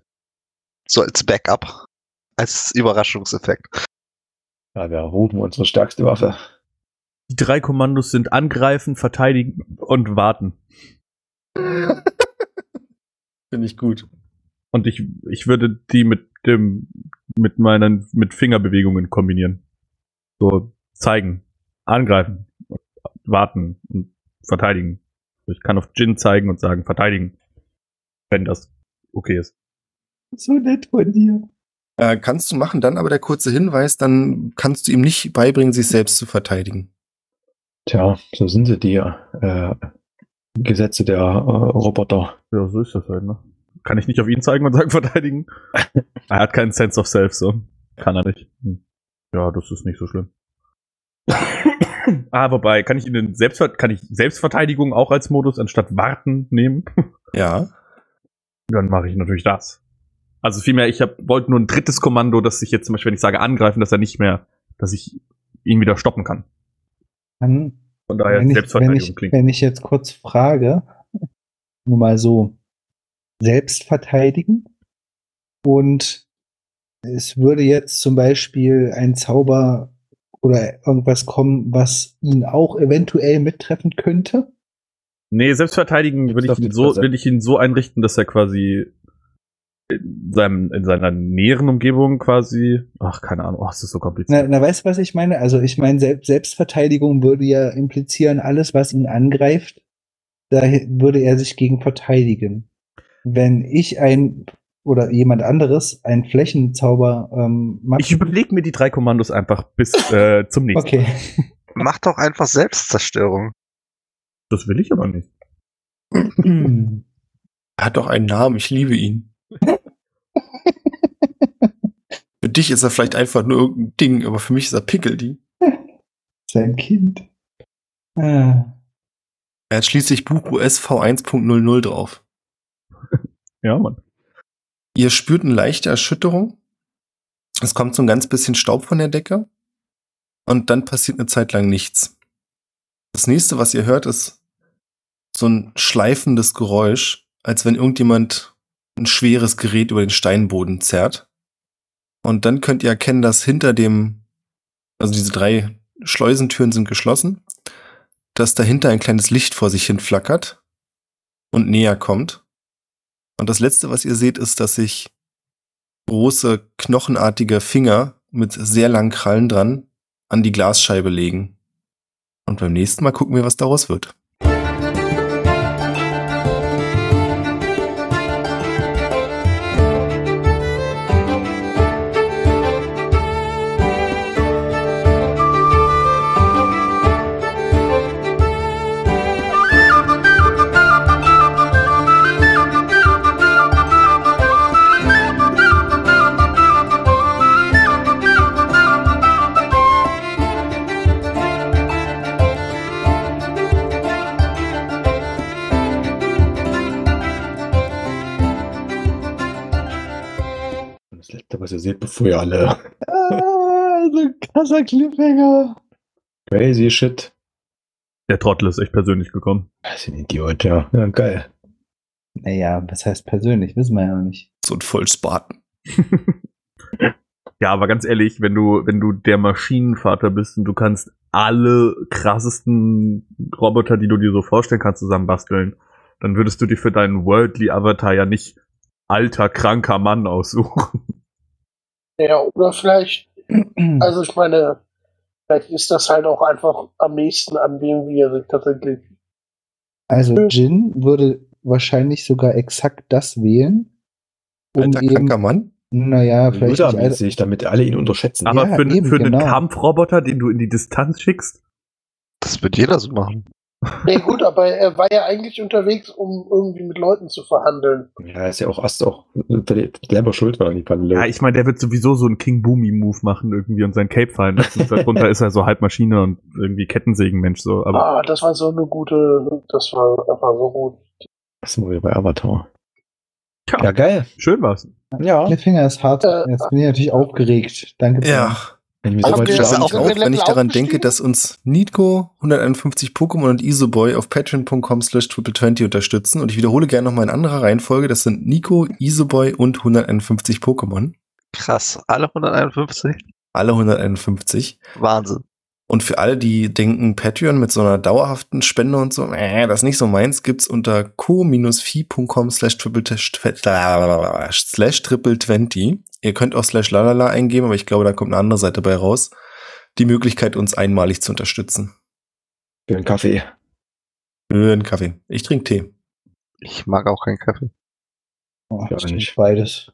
So als Backup. Als Überraschungseffekt. Ja, wir rufen unsere stärkste Waffe. Die drei Kommandos sind angreifen, verteidigen und warten. Finde ich gut. Und ich, ich würde die mit dem, mit meinen, mit Fingerbewegungen kombinieren. So zeigen, angreifen, warten und verteidigen. Ich kann auf Jin zeigen und sagen, verteidigen. Wenn das okay ist. So nett von dir. Äh, kannst du machen, dann aber der kurze Hinweis, dann kannst du ihm nicht beibringen, sich selbst zu verteidigen. Tja, so sind sie die äh, Gesetze der äh, Roboter. Ja, so ist das halt, ne? Kann ich nicht auf ihn zeigen und sagen, verteidigen? er hat keinen Sense of Self, so. Kann er nicht. Hm. Ja, das ist nicht so schlimm. Ah, wobei, kann ich ihn in Selbstver kann ich Selbstverteidigung auch als Modus anstatt warten nehmen? Ja. Dann mache ich natürlich das. Also vielmehr, ich hab, wollte nur ein drittes Kommando, dass ich jetzt zum Beispiel, wenn ich sage angreifen, dass er nicht mehr, dass ich ihn wieder stoppen kann. Dann, Von daher wenn, ich, wenn, Selbstverteidigung ich, klingt. wenn ich jetzt kurz frage, nur mal so, selbst verteidigen und es würde jetzt zum Beispiel ein Zauber oder irgendwas kommen, was ihn auch eventuell mittreffen könnte. Nee, Selbstverteidigen will ich, ihn so, will ich ihn so einrichten, dass er quasi in, seinem, in seiner näheren Umgebung quasi, ach, keine Ahnung, oh, es ist so Na, kompliziert. na, weißt du, was ich meine? Also ich meine, Selbst Selbstverteidigung würde ja implizieren, alles, was ihn angreift, da würde er sich gegen verteidigen. Wenn ich ein oder jemand anderes einen Flächenzauber ähm, macht. Ich überlege mir die drei Kommandos einfach bis äh, zum nächsten. Okay. Mach doch einfach Selbstzerstörung. Das will ich aber nicht. Er hat doch einen Namen, ich liebe ihn. für dich ist er vielleicht einfach nur irgendein Ding, aber für mich ist er Pickeldi. Sein Kind. Ah. Er hat schließlich Buch USV 1.00 drauf. Ja, Mann. Ihr spürt eine leichte Erschütterung. Es kommt so ein ganz bisschen Staub von der Decke. Und dann passiert eine Zeit lang nichts. Das nächste, was ihr hört, ist so ein schleifendes Geräusch, als wenn irgendjemand ein schweres Gerät über den Steinboden zerrt. Und dann könnt ihr erkennen, dass hinter dem, also diese drei Schleusentüren sind geschlossen, dass dahinter ein kleines Licht vor sich hin flackert und näher kommt. Und das letzte, was ihr seht, ist, dass sich große, knochenartige Finger mit sehr langen Krallen dran an die Glasscheibe legen. Und beim nächsten Mal gucken wir, was daraus wird. Ihr alle Ah, so ein krasser Cliffhanger. crazy shit. Der Trottel ist echt persönlich gekommen. Das ist ein Idiot, ja. Ja, geil. Naja, was heißt persönlich? Wissen wir ja noch nicht. So ein Vollspaten. Ja, aber ganz ehrlich, wenn du, wenn du der Maschinenvater bist und du kannst alle krassesten Roboter, die du dir so vorstellen kannst, zusammenbasteln, dann würdest du dir für deinen Worldly Avatar ja nicht alter, kranker Mann aussuchen. Ja, oder vielleicht, also ich meine, vielleicht ist das halt auch einfach am nächsten an dem, wie er sich tatsächlich. Also Jin würde wahrscheinlich sogar exakt das wählen, um Alter, eben, kranker Mann. naja, vielleicht Muttermäßig, damit alle ihn unterschätzen. Aber Ja, für, eben, für einen genau. Kampfroboter, den du in die Distanz schickst, Das wird jeder so machen. Nee, gut, aber er war ja eigentlich unterwegs, um irgendwie mit Leuten zu verhandeln. Ja, ist ja auch Ast auch selber schuld, er in die Panne ja, ich meine, der wird sowieso so einen King Boomy Move machen irgendwie und sein Cape fallen lassen. Darunter ist er so halb Maschine und irgendwie Kettensägenmensch so. Aber Ah, das war so eine gute, das war einfach so gut. Das sind wir wieder bei Avatar. Ja. Ja, geil. schön war's. Ja. Cliffhanger ist hart. Äh, Jetzt bin ich natürlich aufgeregt. Danke. Ja. Wenn Aber so auch auch, den wenn ich daran denke, dass uns Nico, 151 Pokémon und Isoboy auf patreon.com slash triple20 unterstützen. Und ich wiederhole gerne nochmal in anderer Reihenfolge. Das sind Nico, Isoboy und 151 Pokémon. Krass. Alle 151? Alle 151. Wahnsinn. Und für alle, die denken, Patreon mit so einer dauerhaften Spende und so, äh, das ist nicht so meins, gibt's unter co-fi.com slash triple slash triple 20. Ihr könnt auch slash lalala eingeben, aber ich glaube, da kommt eine andere Seite bei raus. Die Möglichkeit, uns einmalig zu unterstützen. Für einen Kaffee. Für einen Kaffee. Ich trinke Tee. Ich mag auch keinen Kaffee. Oh, Ja, ich nicht. beides.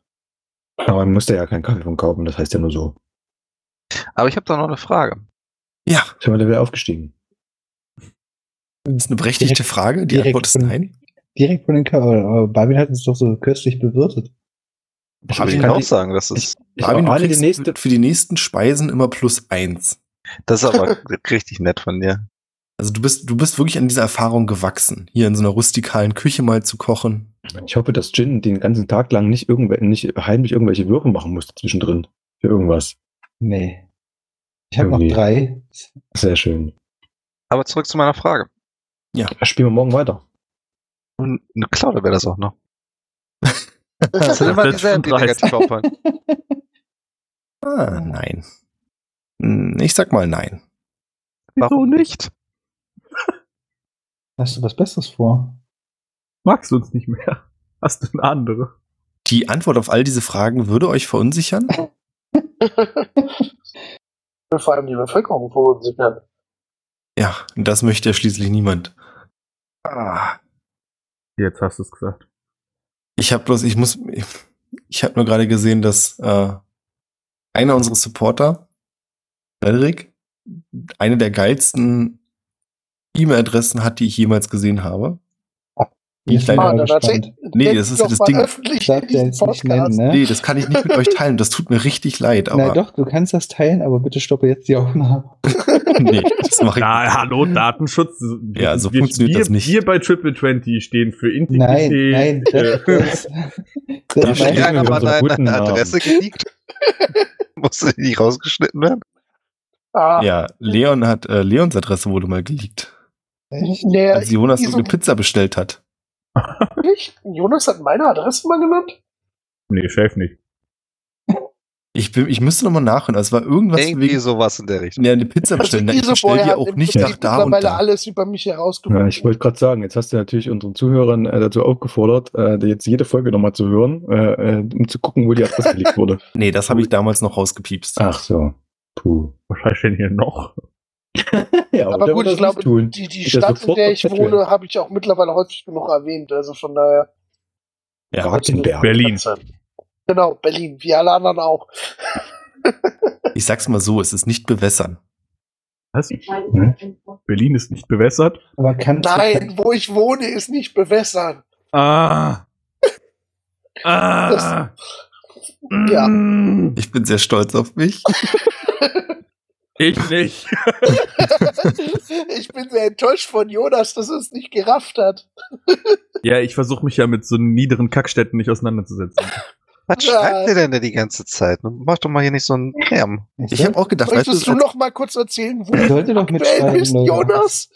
Aber man musste ja keinen Kaffee von kaufen, das heißt ja nur so. Aber ich habe da noch eine Frage. Ja, Sind wir da wieder aufgestiegen? das ist eine berechtigte Direkt- Frage. Die direkt Antwort ist von- nein. Direkt von den Ka aber Barbin hat uns doch so köstlich bewirtet. Ich Hab würde ich auch sagen, das ist, Ich Marvin, du alle die kriegst nächste, für die nächsten Speisen immer plus eins. das ist aber richtig nett von dir. Also du bist, du bist wirklich an dieser Erfahrung gewachsen, hier in so einer rustikalen Küche mal zu kochen. ich hoffe, dass Jin den ganzen Tag lang nicht, irgendwel nicht heimlich irgendwelche Würfe machen musste zwischendrin. Für irgendwas. Nee. Ich habe noch drei. Sehr schön. Aber zurück zu meiner Frage. Ja, spielen wir morgen weiter. Und eine Klaude wäre das auch noch. Das sind immer dieselben, die negativ auffallen. Ah, nein. Hm, Ich sag mal nein. Warum nicht? Hast du was Besseres vor? Magst du uns nicht mehr? Hast du eine andere? Die Antwort auf all diese Fragen würde euch verunsichern? Vor allem die Bevölkerung verunsichern. Ja, das möchte ja schließlich niemand. Ah, Jetzt hast du es gesagt. ich habe bloß, ich muss, ich, ich habe nur gerade gesehen, dass äh, einer unserer Supporter, Frederik, eine der geilsten E-Mail-Adressen hat, die ich jemals gesehen habe. Ich Ich bin leider- gespannt. Nee, das ist ja das Ding. öffentlich nicht nennen, ne? Nee, das kann ich nicht mit euch teilen. Das tut mir richtig leid, aber Na doch, du kannst das teilen, aber bitte stoppe jetzt die Aufnahme. nee, das mache ich Na, hallo, Datenschutz. Ja, so wir, funktioniert wir, das nicht. Wir bei Triple 20 stehen für Nein, Integrität. nein, das, äh, das, das mal unserer guten deine. Adresse geleakt? Musste die nicht rausgeschnitten werden? Ah, Ja, Leon hat, äh, Leons Adresse wurde mal geleakt. nee, Als Jonas wieso- irgendeine Pizza bestellt hat. Wirklich? Jonas hat meine Adresse mal genannt? nee, Chef nicht. Ich, bin, ich müsste nochmal nachhören. Also es war irgendwas Irgendwie wegen sowas in der Richtung. ja, eine Pizza bestellen. Na, ich bestelle die auch nicht nach da und da. alles über mich herausgefunden. Ja, ich wollte gerade sagen, jetzt hast du natürlich unseren Zuhörern äh, dazu aufgefordert, äh, jetzt jede Folge nochmal zu hören, äh, äh, um zu gucken, wo die Adresse gelegt wurde. Nee, das habe ich damals noch rausgepiepst. Ach so. Puh. Was heißt denn hier noch? Ja, Aber gut, ich das glaube, die, die Stadt, in der ich wohne, habe ich auch mittlerweile häufig genug erwähnt. Also von daher. Ja. Ratzenberg. Berlin. Genau, Berlin, wie alle anderen auch. Ich sag's mal so, es ist nicht bewässern. Was? Hm? Berlin ist nicht bewässert. aber kannst Nein, wo ich wohne, ist nicht bewässern. Ah. Ah. Ja. Mm. Ich bin sehr stolz auf mich. Ich nicht. ich bin sehr enttäuscht von Jonas, dass er es nicht gerafft hat. Ja, ich versuche mich ja mit so niederen Kackstätten nicht auseinanderzusetzen. Was Ja. schreibt ihr denn da die ganze Zeit? Mach doch mal hier nicht so einen Lärm. Ich habe auch gedacht, weißt Möchtest du, du noch mal kurz erzählen, wo du doch aktuell bist. Jonas?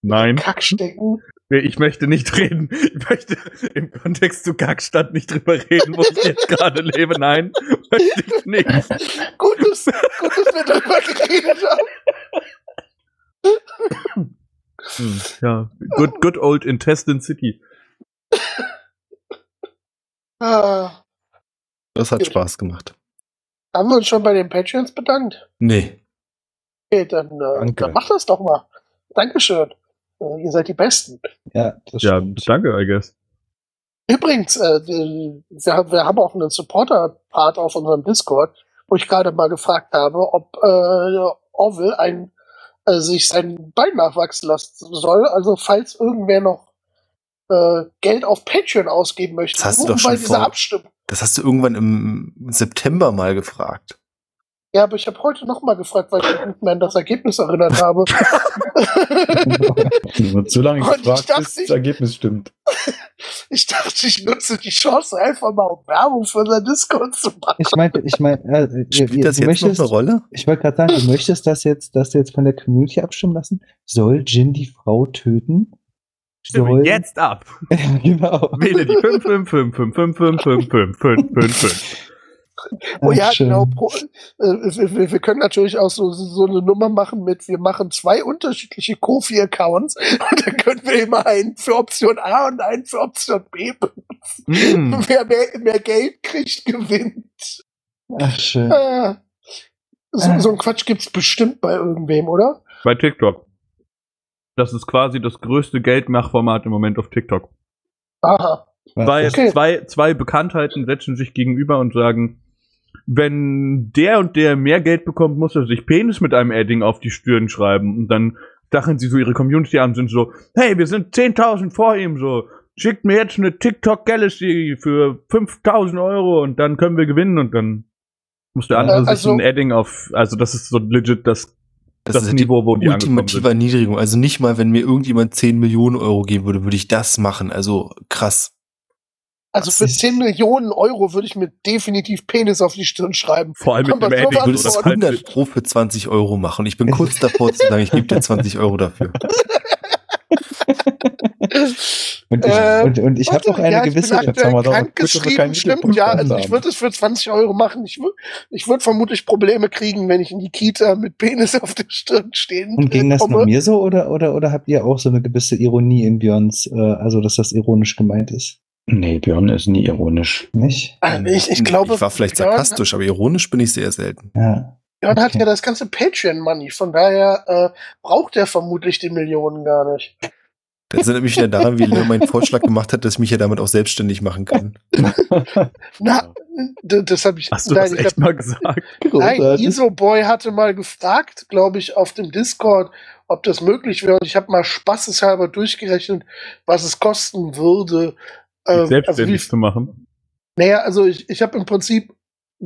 Nein, Kackstecken. Nee, ich möchte nicht reden. Ich möchte im Kontext zu Kackstadt nicht drüber reden, wo ich jetzt gerade lebe. Nein, möchte ich nicht. Gut, dass, gut, dass wir darüber geredet haben. Hm, Ja, good, good old Intestine City. Ah, das hat Spaß gemacht. haben wir uns schon bei den Patreons bedankt? Nee. Okay, dann, äh, Danke. dann mach das doch mal. Dankeschön. Äh, ihr seid die Besten. Ja, das Ja, danke, I guess. Übrigens, äh, wir, wir haben auch einen Supporter-Part auf unserem Discord, wo ich gerade mal gefragt habe, ob äh, Orwell ein, äh, sich sein Bein nachwachsen lassen soll. Also falls irgendwer noch äh, Geld auf Patreon ausgeben möchte, Das hast du doch bei schon dieser vor- Abstimmung. Das hast du irgendwann im September mal gefragt. Ja, aber ich habe heute noch mal gefragt, weil ich mich an das Ergebnis erinnert habe. Wird so lange Und ich gefragt, dachte, bis das Ergebnis stimmt. ich dachte, ich nutze die Chance einfach mal, um Werbung für unser Discord zu machen. Ich meinte, ich meine, äh, Spielt das du jetzt noch möchtest, eine Rolle? ich wollte gerade sagen, du möchtest das jetzt, das jetzt von der Community abstimmen lassen? Soll Jin die Frau töten? Stimme Soll, jetzt ab. Ja, genau. Wähle die 555555555. Oh ja, schön. genau. Pro, äh, wir, wir- können natürlich auch so, so eine Nummer machen mit, wir machen zwei unterschiedliche Kofi-Accounts und dann können wir immer einen für Option A und einen für Option B benutzen. Mm. Wer mehr, mehr Geld kriegt, gewinnt. Ach, schön. Äh, so, Ah. so ein Quatsch gibt's bestimmt bei irgendwem, oder? Bei TikTok. Das ist quasi das größte Geldmachformat im Moment auf TikTok. Aha. Zwei, Okay. zwei, zwei Bekanntheiten setzen sich gegenüber und sagen, wenn der und der mehr Geld bekommt, muss er sich Penis mit einem Edding auf die Stirn schreiben. Und dann stacheln sie so ihre Community an und sind so, hey, wir sind 10.000 vor ihm, so, schickt mir jetzt eine TikTok Galaxy für 5.000 Euro und dann können wir gewinnen und dann muss der andere Äh, sich also- ein Edding auf, also das ist so legit das, Das, das, ist die Niveau, wo die ultimative. Erniedrigung. Also nicht mal, wenn mir irgendjemand 10 Millionen Euro geben würde, würde ich das machen. Also krass. Also für ist- 10 Millionen Euro würde ich mir definitiv Penis auf die Stirn schreiben. Vor allem mit Aber dem war Ich würde das das so halt 100 Pro für 20 Euro machen. Ich bin kurz davor zu sagen, ich gebe dir 20 Euro dafür. Und ich, Äh, und, und ich habe auch eine ja, gewisse. Ich bin Jetzt haben wir krank geschrieben, stimmt. Ja, also ich würde es für 20 Euro machen. Ich, ich würde vermutlich Probleme kriegen, wenn ich in die Kita mit Penis auf der Stirn stehen Und ging das nur mir so oder, oder, oder habt ihr auch so eine gewisse Ironie in Björns, äh, also dass das ironisch gemeint ist? Nee, Björn ist nie ironisch. Nicht? Ah, Ich, ich glaube, ich war vielleicht Björn, sarkastisch, aber ironisch bin ich sehr selten. Ja. Björn hat Okay. ja das ganze Patreon-Money, von daher äh, braucht er vermutlich die Millionen gar nicht. Das erinnert mich wieder daran, wie Leo meinen Vorschlag gemacht hat, dass ich mich ja damit auch selbstständig machen kann. Na, das habe ich. Hast du nein, das ich echt hab, mal gesagt? nein, Großartig. Isoboy hatte mal gefragt, glaube ich, auf dem Discord, ob das möglich wäre. Und ich habe mal spaßeshalber durchgerechnet, was es kosten würde. Dich Ähm, also selbstständig wie, zu machen. Naja, also ich, ich habe im Prinzip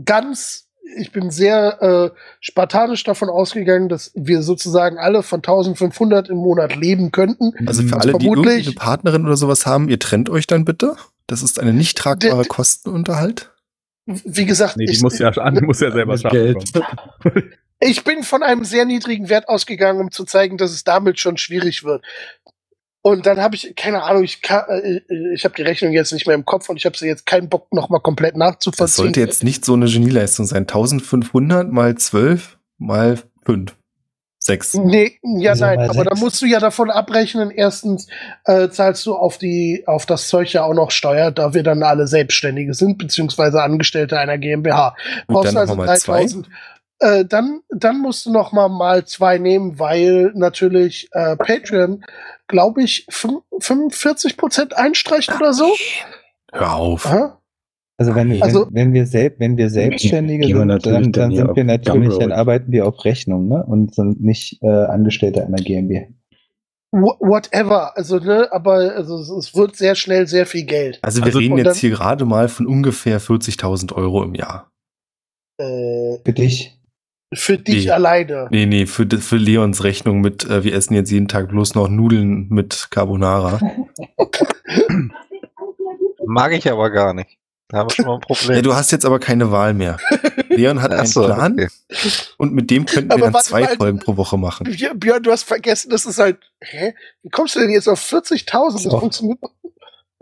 ganz, ich bin sehr äh, spartanisch davon ausgegangen, dass wir sozusagen alle von 1500 im Monat leben könnten. Also für alle, die vermutlich- irgendwie eine Partnerin oder sowas haben, ihr trennt euch dann bitte. Das ist eine nicht tragbare Der- Kostenunterhalt. Wie gesagt, Nee, die ich, muss ja, Andi muss ja selber schaffen. Ich bin von einem sehr niedrigen Wert ausgegangen, um zu zeigen, dass es damit schon schwierig wird. Und dann habe ich, keine Ahnung, ich, kann- äh, ich habe die Rechnung jetzt nicht mehr im Kopf und ich habe sie jetzt keinen Bock, noch mal komplett Das nachzuvollziehen. sollte jetzt nicht so eine Genieleistung sein. 1500 mal 12 mal 5. 6. Nee, ja, Wieso nein, aber da musst du ja davon abrechnen, erstens äh, zahlst du auf die auf das Zeug ja auch noch Steuer, da wir dann alle Selbstständige sind, beziehungsweise Angestellte einer GmbH. Und Brauchst also nochmal zwei. 3000. Äh, dann, dann musst du noch mal mal zwei nehmen, weil natürlich äh, Patreon, glaube ich, fün- 45 Prozent einstreicht oder so. Hör auf. Aha. Also wenn, Also- wenn, wenn wir selbst, wenn wir Selbstständige sind, dann, dann sind wir natürlich, dann arbeiten wir auf Rechnung, ne? Und sind nicht äh, Angestellte einer GmbH. Wh- Whatever. Also, ne, aber also, es- wird sehr schnell sehr viel Geld. Also wir Also- reden jetzt dann- hier gerade mal von ungefähr 40.000 Euro im Jahr. Äh, Für dich. Für dich Nee. alleine. Nee, nee, für, für Leons Rechnung mit, äh, wir essen jetzt jeden Tag bloß noch Nudeln mit Carbonara. Mag ich aber gar nicht. Da haben wir schon mal ein Problem. Ja, du hast jetzt aber keine Wahl mehr. Leon hat Ach einen so, Plan okay. und mit dem könnten wir Aber dann warte zwei mal. Folgen pro Woche machen. Björn, Björn, du hast vergessen, das ist halt. Hä? Wie kommst du denn jetzt auf 40.000? Das So. funktioniert.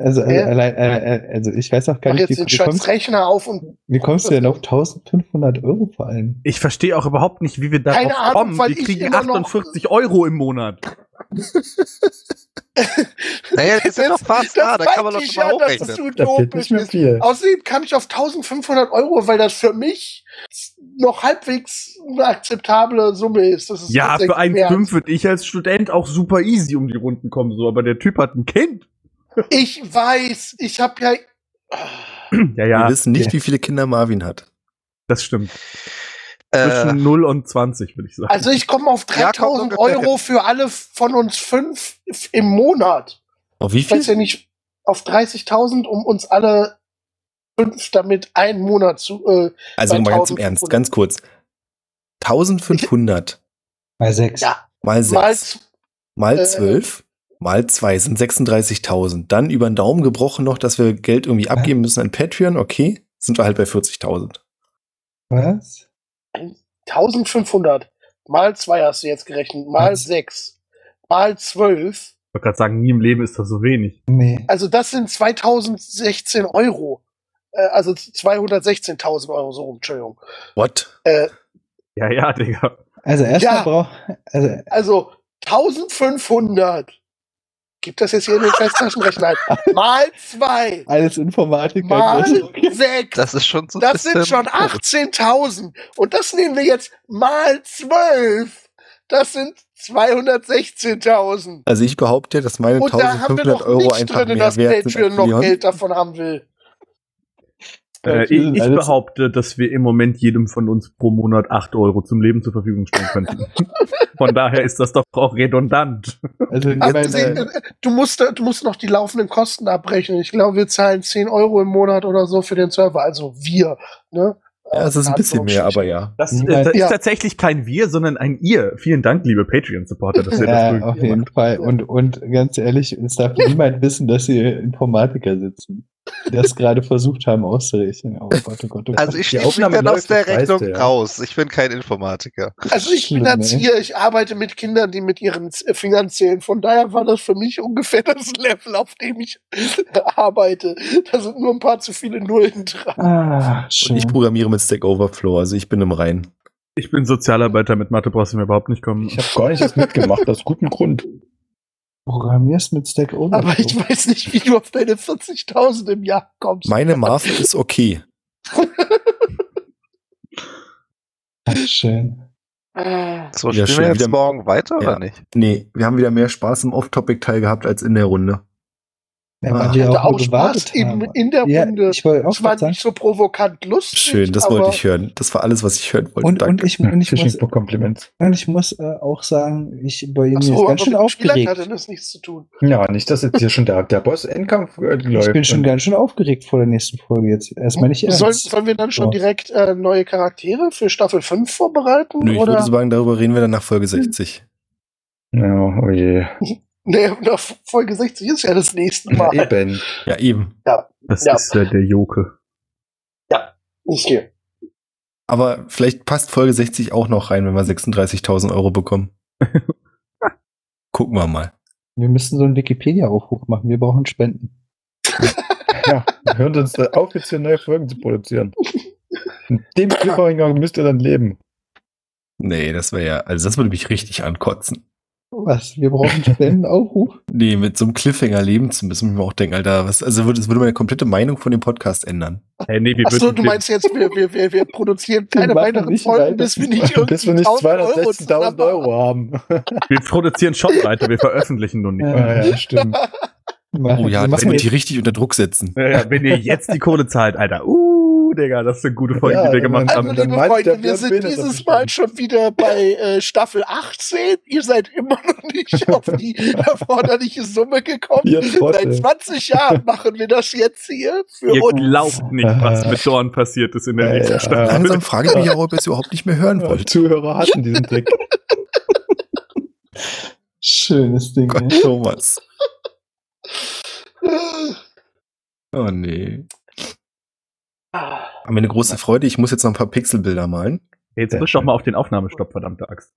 Also, äh, allein, äh, äh, also ich weiß auch gar Mach nicht, jetzt wie, den wie, kommst, Rechner auf und. wie kommst du denn auf 1500 Euro vor allem? Ich verstehe auch überhaupt nicht, wie wir darauf Keine Ahnung, kommen. weil Wir kriegen immer noch- 48 Euro im Monat. Naja, die sind doch fast da, da kann man doch schon mal ja, hochrechnen. du Da doof fehlt nicht viel. Außerdem kann ich auf 1500 Euro, weil das für mich noch halbwegs eine akzeptable Summe ist. Das ist Ja, für mehr 1,5 würde ich als Student auch super easy um die Runden kommen, so, aber der Typ hat ein Kind. Ich weiß, ich habe ja. Ja, Wir ja, wissen nicht, Ja. wie viele Kinder Marvin hat. das stimmt. Äh, Zwischen 0 und 20, würde ich sagen. Also ich komme auf Ja, kommt 3000 ungefähr Euro für alle von uns fünf im Monat. Auf wie Ich weiß viel? ja nicht, auf 30.000, um uns alle fünf damit einen Monat zu. Äh, Also mal ganz im 1500. Ernst, ganz kurz. 1500 Bei sechs. ja, mal mal 6 mal äh, 12 mal 2 sind 36.000. Dann über den Daumen gebrochen noch, dass wir Geld irgendwie abgeben müssen an Patreon. Okay, sind wir halt bei 40.000. Was? 1500 mal zwei hast du jetzt gerechnet, mal Was? sechs mal zwölf. Ich wollte gerade sagen, nie im Leben ist das so wenig. Nee. Also das sind 2016 Euro. äh, also 216.000 Euro so rum, Entschuldigung. What? Äh, Ja, ja, Digga. Also erstmal Ja. braucht, also also 1500. Gibt das jetzt hier in den Festtaschenrechner ein? Mal zwei. alles Informatiker. Mal das- sechs. Das ist schon so Das sind schon 18.000. Und das nehmen wir jetzt mal 12. Das sind 216.000. Also ich behaupte, dass meine Und da haben wir 1500 noch Euro nichts einfach drin, mehr dass wert sind Patreon noch. Geld davon haben will. Äh, ich, ich Alles- behaupte, dass wir im Moment jedem von uns pro Monat 8 Euro zum Leben zur Verfügung stellen könnten. Von daher ist das doch auch redundant. Also, ich Abgesehen, meine, äh, du, musst, du musst noch die laufenden Kosten abrechnen. Ich glaube, wir zahlen 10 Euro im Monat oder so für den Server. Also wir. Ne? Ja, es ist ein bisschen mehr, aber ja. Das, äh, mein- das Ja. ist tatsächlich kein Wir, sondern ein Ihr. Vielen Dank, liebe Patreon-Supporter, dass ihr ja, das auf jeden macht. Fall. Und, und ganz ehrlich, es darf niemand wissen, dass hier Informatiker sitzen, das gerade versucht haben auszurechnen. Oh Gott, oh Gott, oh Gott. Also ich schließe mich dann aus der Rechnung ja. raus. Ich bin kein Informatiker. Also ich bin Schlimm, ey. Erzieher, ich arbeite mit Kindern, die mit ihren Z- Fingern zählen. Von daher war das für mich ungefähr das Level, auf dem ich arbeite. Da sind nur ein paar zu viele Nullen dran. ah, Und schön. ich programmiere mit Stack Overflow, also ich bin im Rein. Ich bin Sozialarbeiter, mit Mathe brauchst du mir überhaupt nicht kommen. Ich habe gar nicht das mitgemacht, aus gutem Grund. Programmierst mit Stack Overflow. Aber ich weiß nicht, wie du auf deine 40.000 im Jahr kommst. Meine Marvel ist okay. Ach, schön. Ah, So, Ja, spielen schön. wir jetzt Wieder- morgen weiter Ja. oder nicht? Nee, wir haben wieder mehr Spaß im Off-Topic-Teil gehabt als in der Runde. Ja, wir hatte auch auch Spaß in, in der ja, Runde. ich wollte auch Es war nicht so provokant lustig. Schön, das wollte ich hören. Das war alles, was ich hören wollte. und, und Danke. ich, und ich muss, for Compliments. und ich muss äh, auch sagen, ich bei ihm ist so, aber ganz schön Spielern aufgeregt. hatte das nichts zu tun. Ja, nicht, dass jetzt hier schon der, der Boss-Endkampf äh, läuft. Ich bin schon ganz schön aufgeregt vor der nächsten Folge jetzt. Erstmal nicht ernst. Sollen, sollen wir dann schon Ja. direkt äh, neue Charaktere für Staffel 5 vorbereiten? Nö, ich oder? würde sagen, darüber reden wir dann nach Folge 60. Ja, oh je. Nee, na, Folge 60 ist ja das nächste Mal. Ja, eben. Ja, eben. Das Ja. ist äh, der Joke. Okay. Aber vielleicht passt Folge 60 auch noch rein, wenn wir 36.000 Euro bekommen. Gucken wir mal. Wir müssen so einen Wikipedia-Aufruf machen. Wir brauchen Spenden. Ja, hören uns da auf, jetzt hier neue Folgen zu produzieren. In dem Cliffhanger müsst ihr dann leben. Nee, das wäre ja, also das würde mich richtig ankotzen. Was? Wir brauchen Spendenaufruf? Nee, mit so einem Cliffhanger leben zu müssen, muss ich mir auch denken, Alter, was, also würde, das würde meine komplette Meinung von dem Podcast ändern. Hey, nee, wir Achso, du meinst jetzt, wir, wir, wir, wir produzieren keine weiteren Folgen, bis wir nicht irgendwie Bis wir nicht 1000 Euro 216.000 Euro haben. wir produzieren schon weiter, wir veröffentlichen nur nicht. Ja. Ja, stimmt. Oh ja, wir das wird die richtig unter Druck setzen. Ja, ja, wenn ihr jetzt die Kohle zahlt, Alter, uh, Digga, das sind gute Folgen, Ja, die wir gemacht Also, haben. liebe Freunde, wir sind dieses. Mal schon wieder bei äh, Staffel 18. Ihr seid immer noch nicht auf die erforderliche Summe gekommen. Seit Trottel. 20 Jahren machen wir das jetzt hier für Ihr uns. glaubt nicht, was mit Dorn passiert ist in der Ja, nächsten ja. Staffel. Langsam frage ich mich auch, ob ihr es überhaupt nicht mehr hören Ja, wollt. Zuhörer hatten diesen Trick. schönes Ding. Gott. Thomas. Oh nee. Aber eine große Freude, ich muss jetzt noch ein paar Pixelbilder malen. Jetzt drück doch mal auf den Aufnahmestopp, verdammte Axt.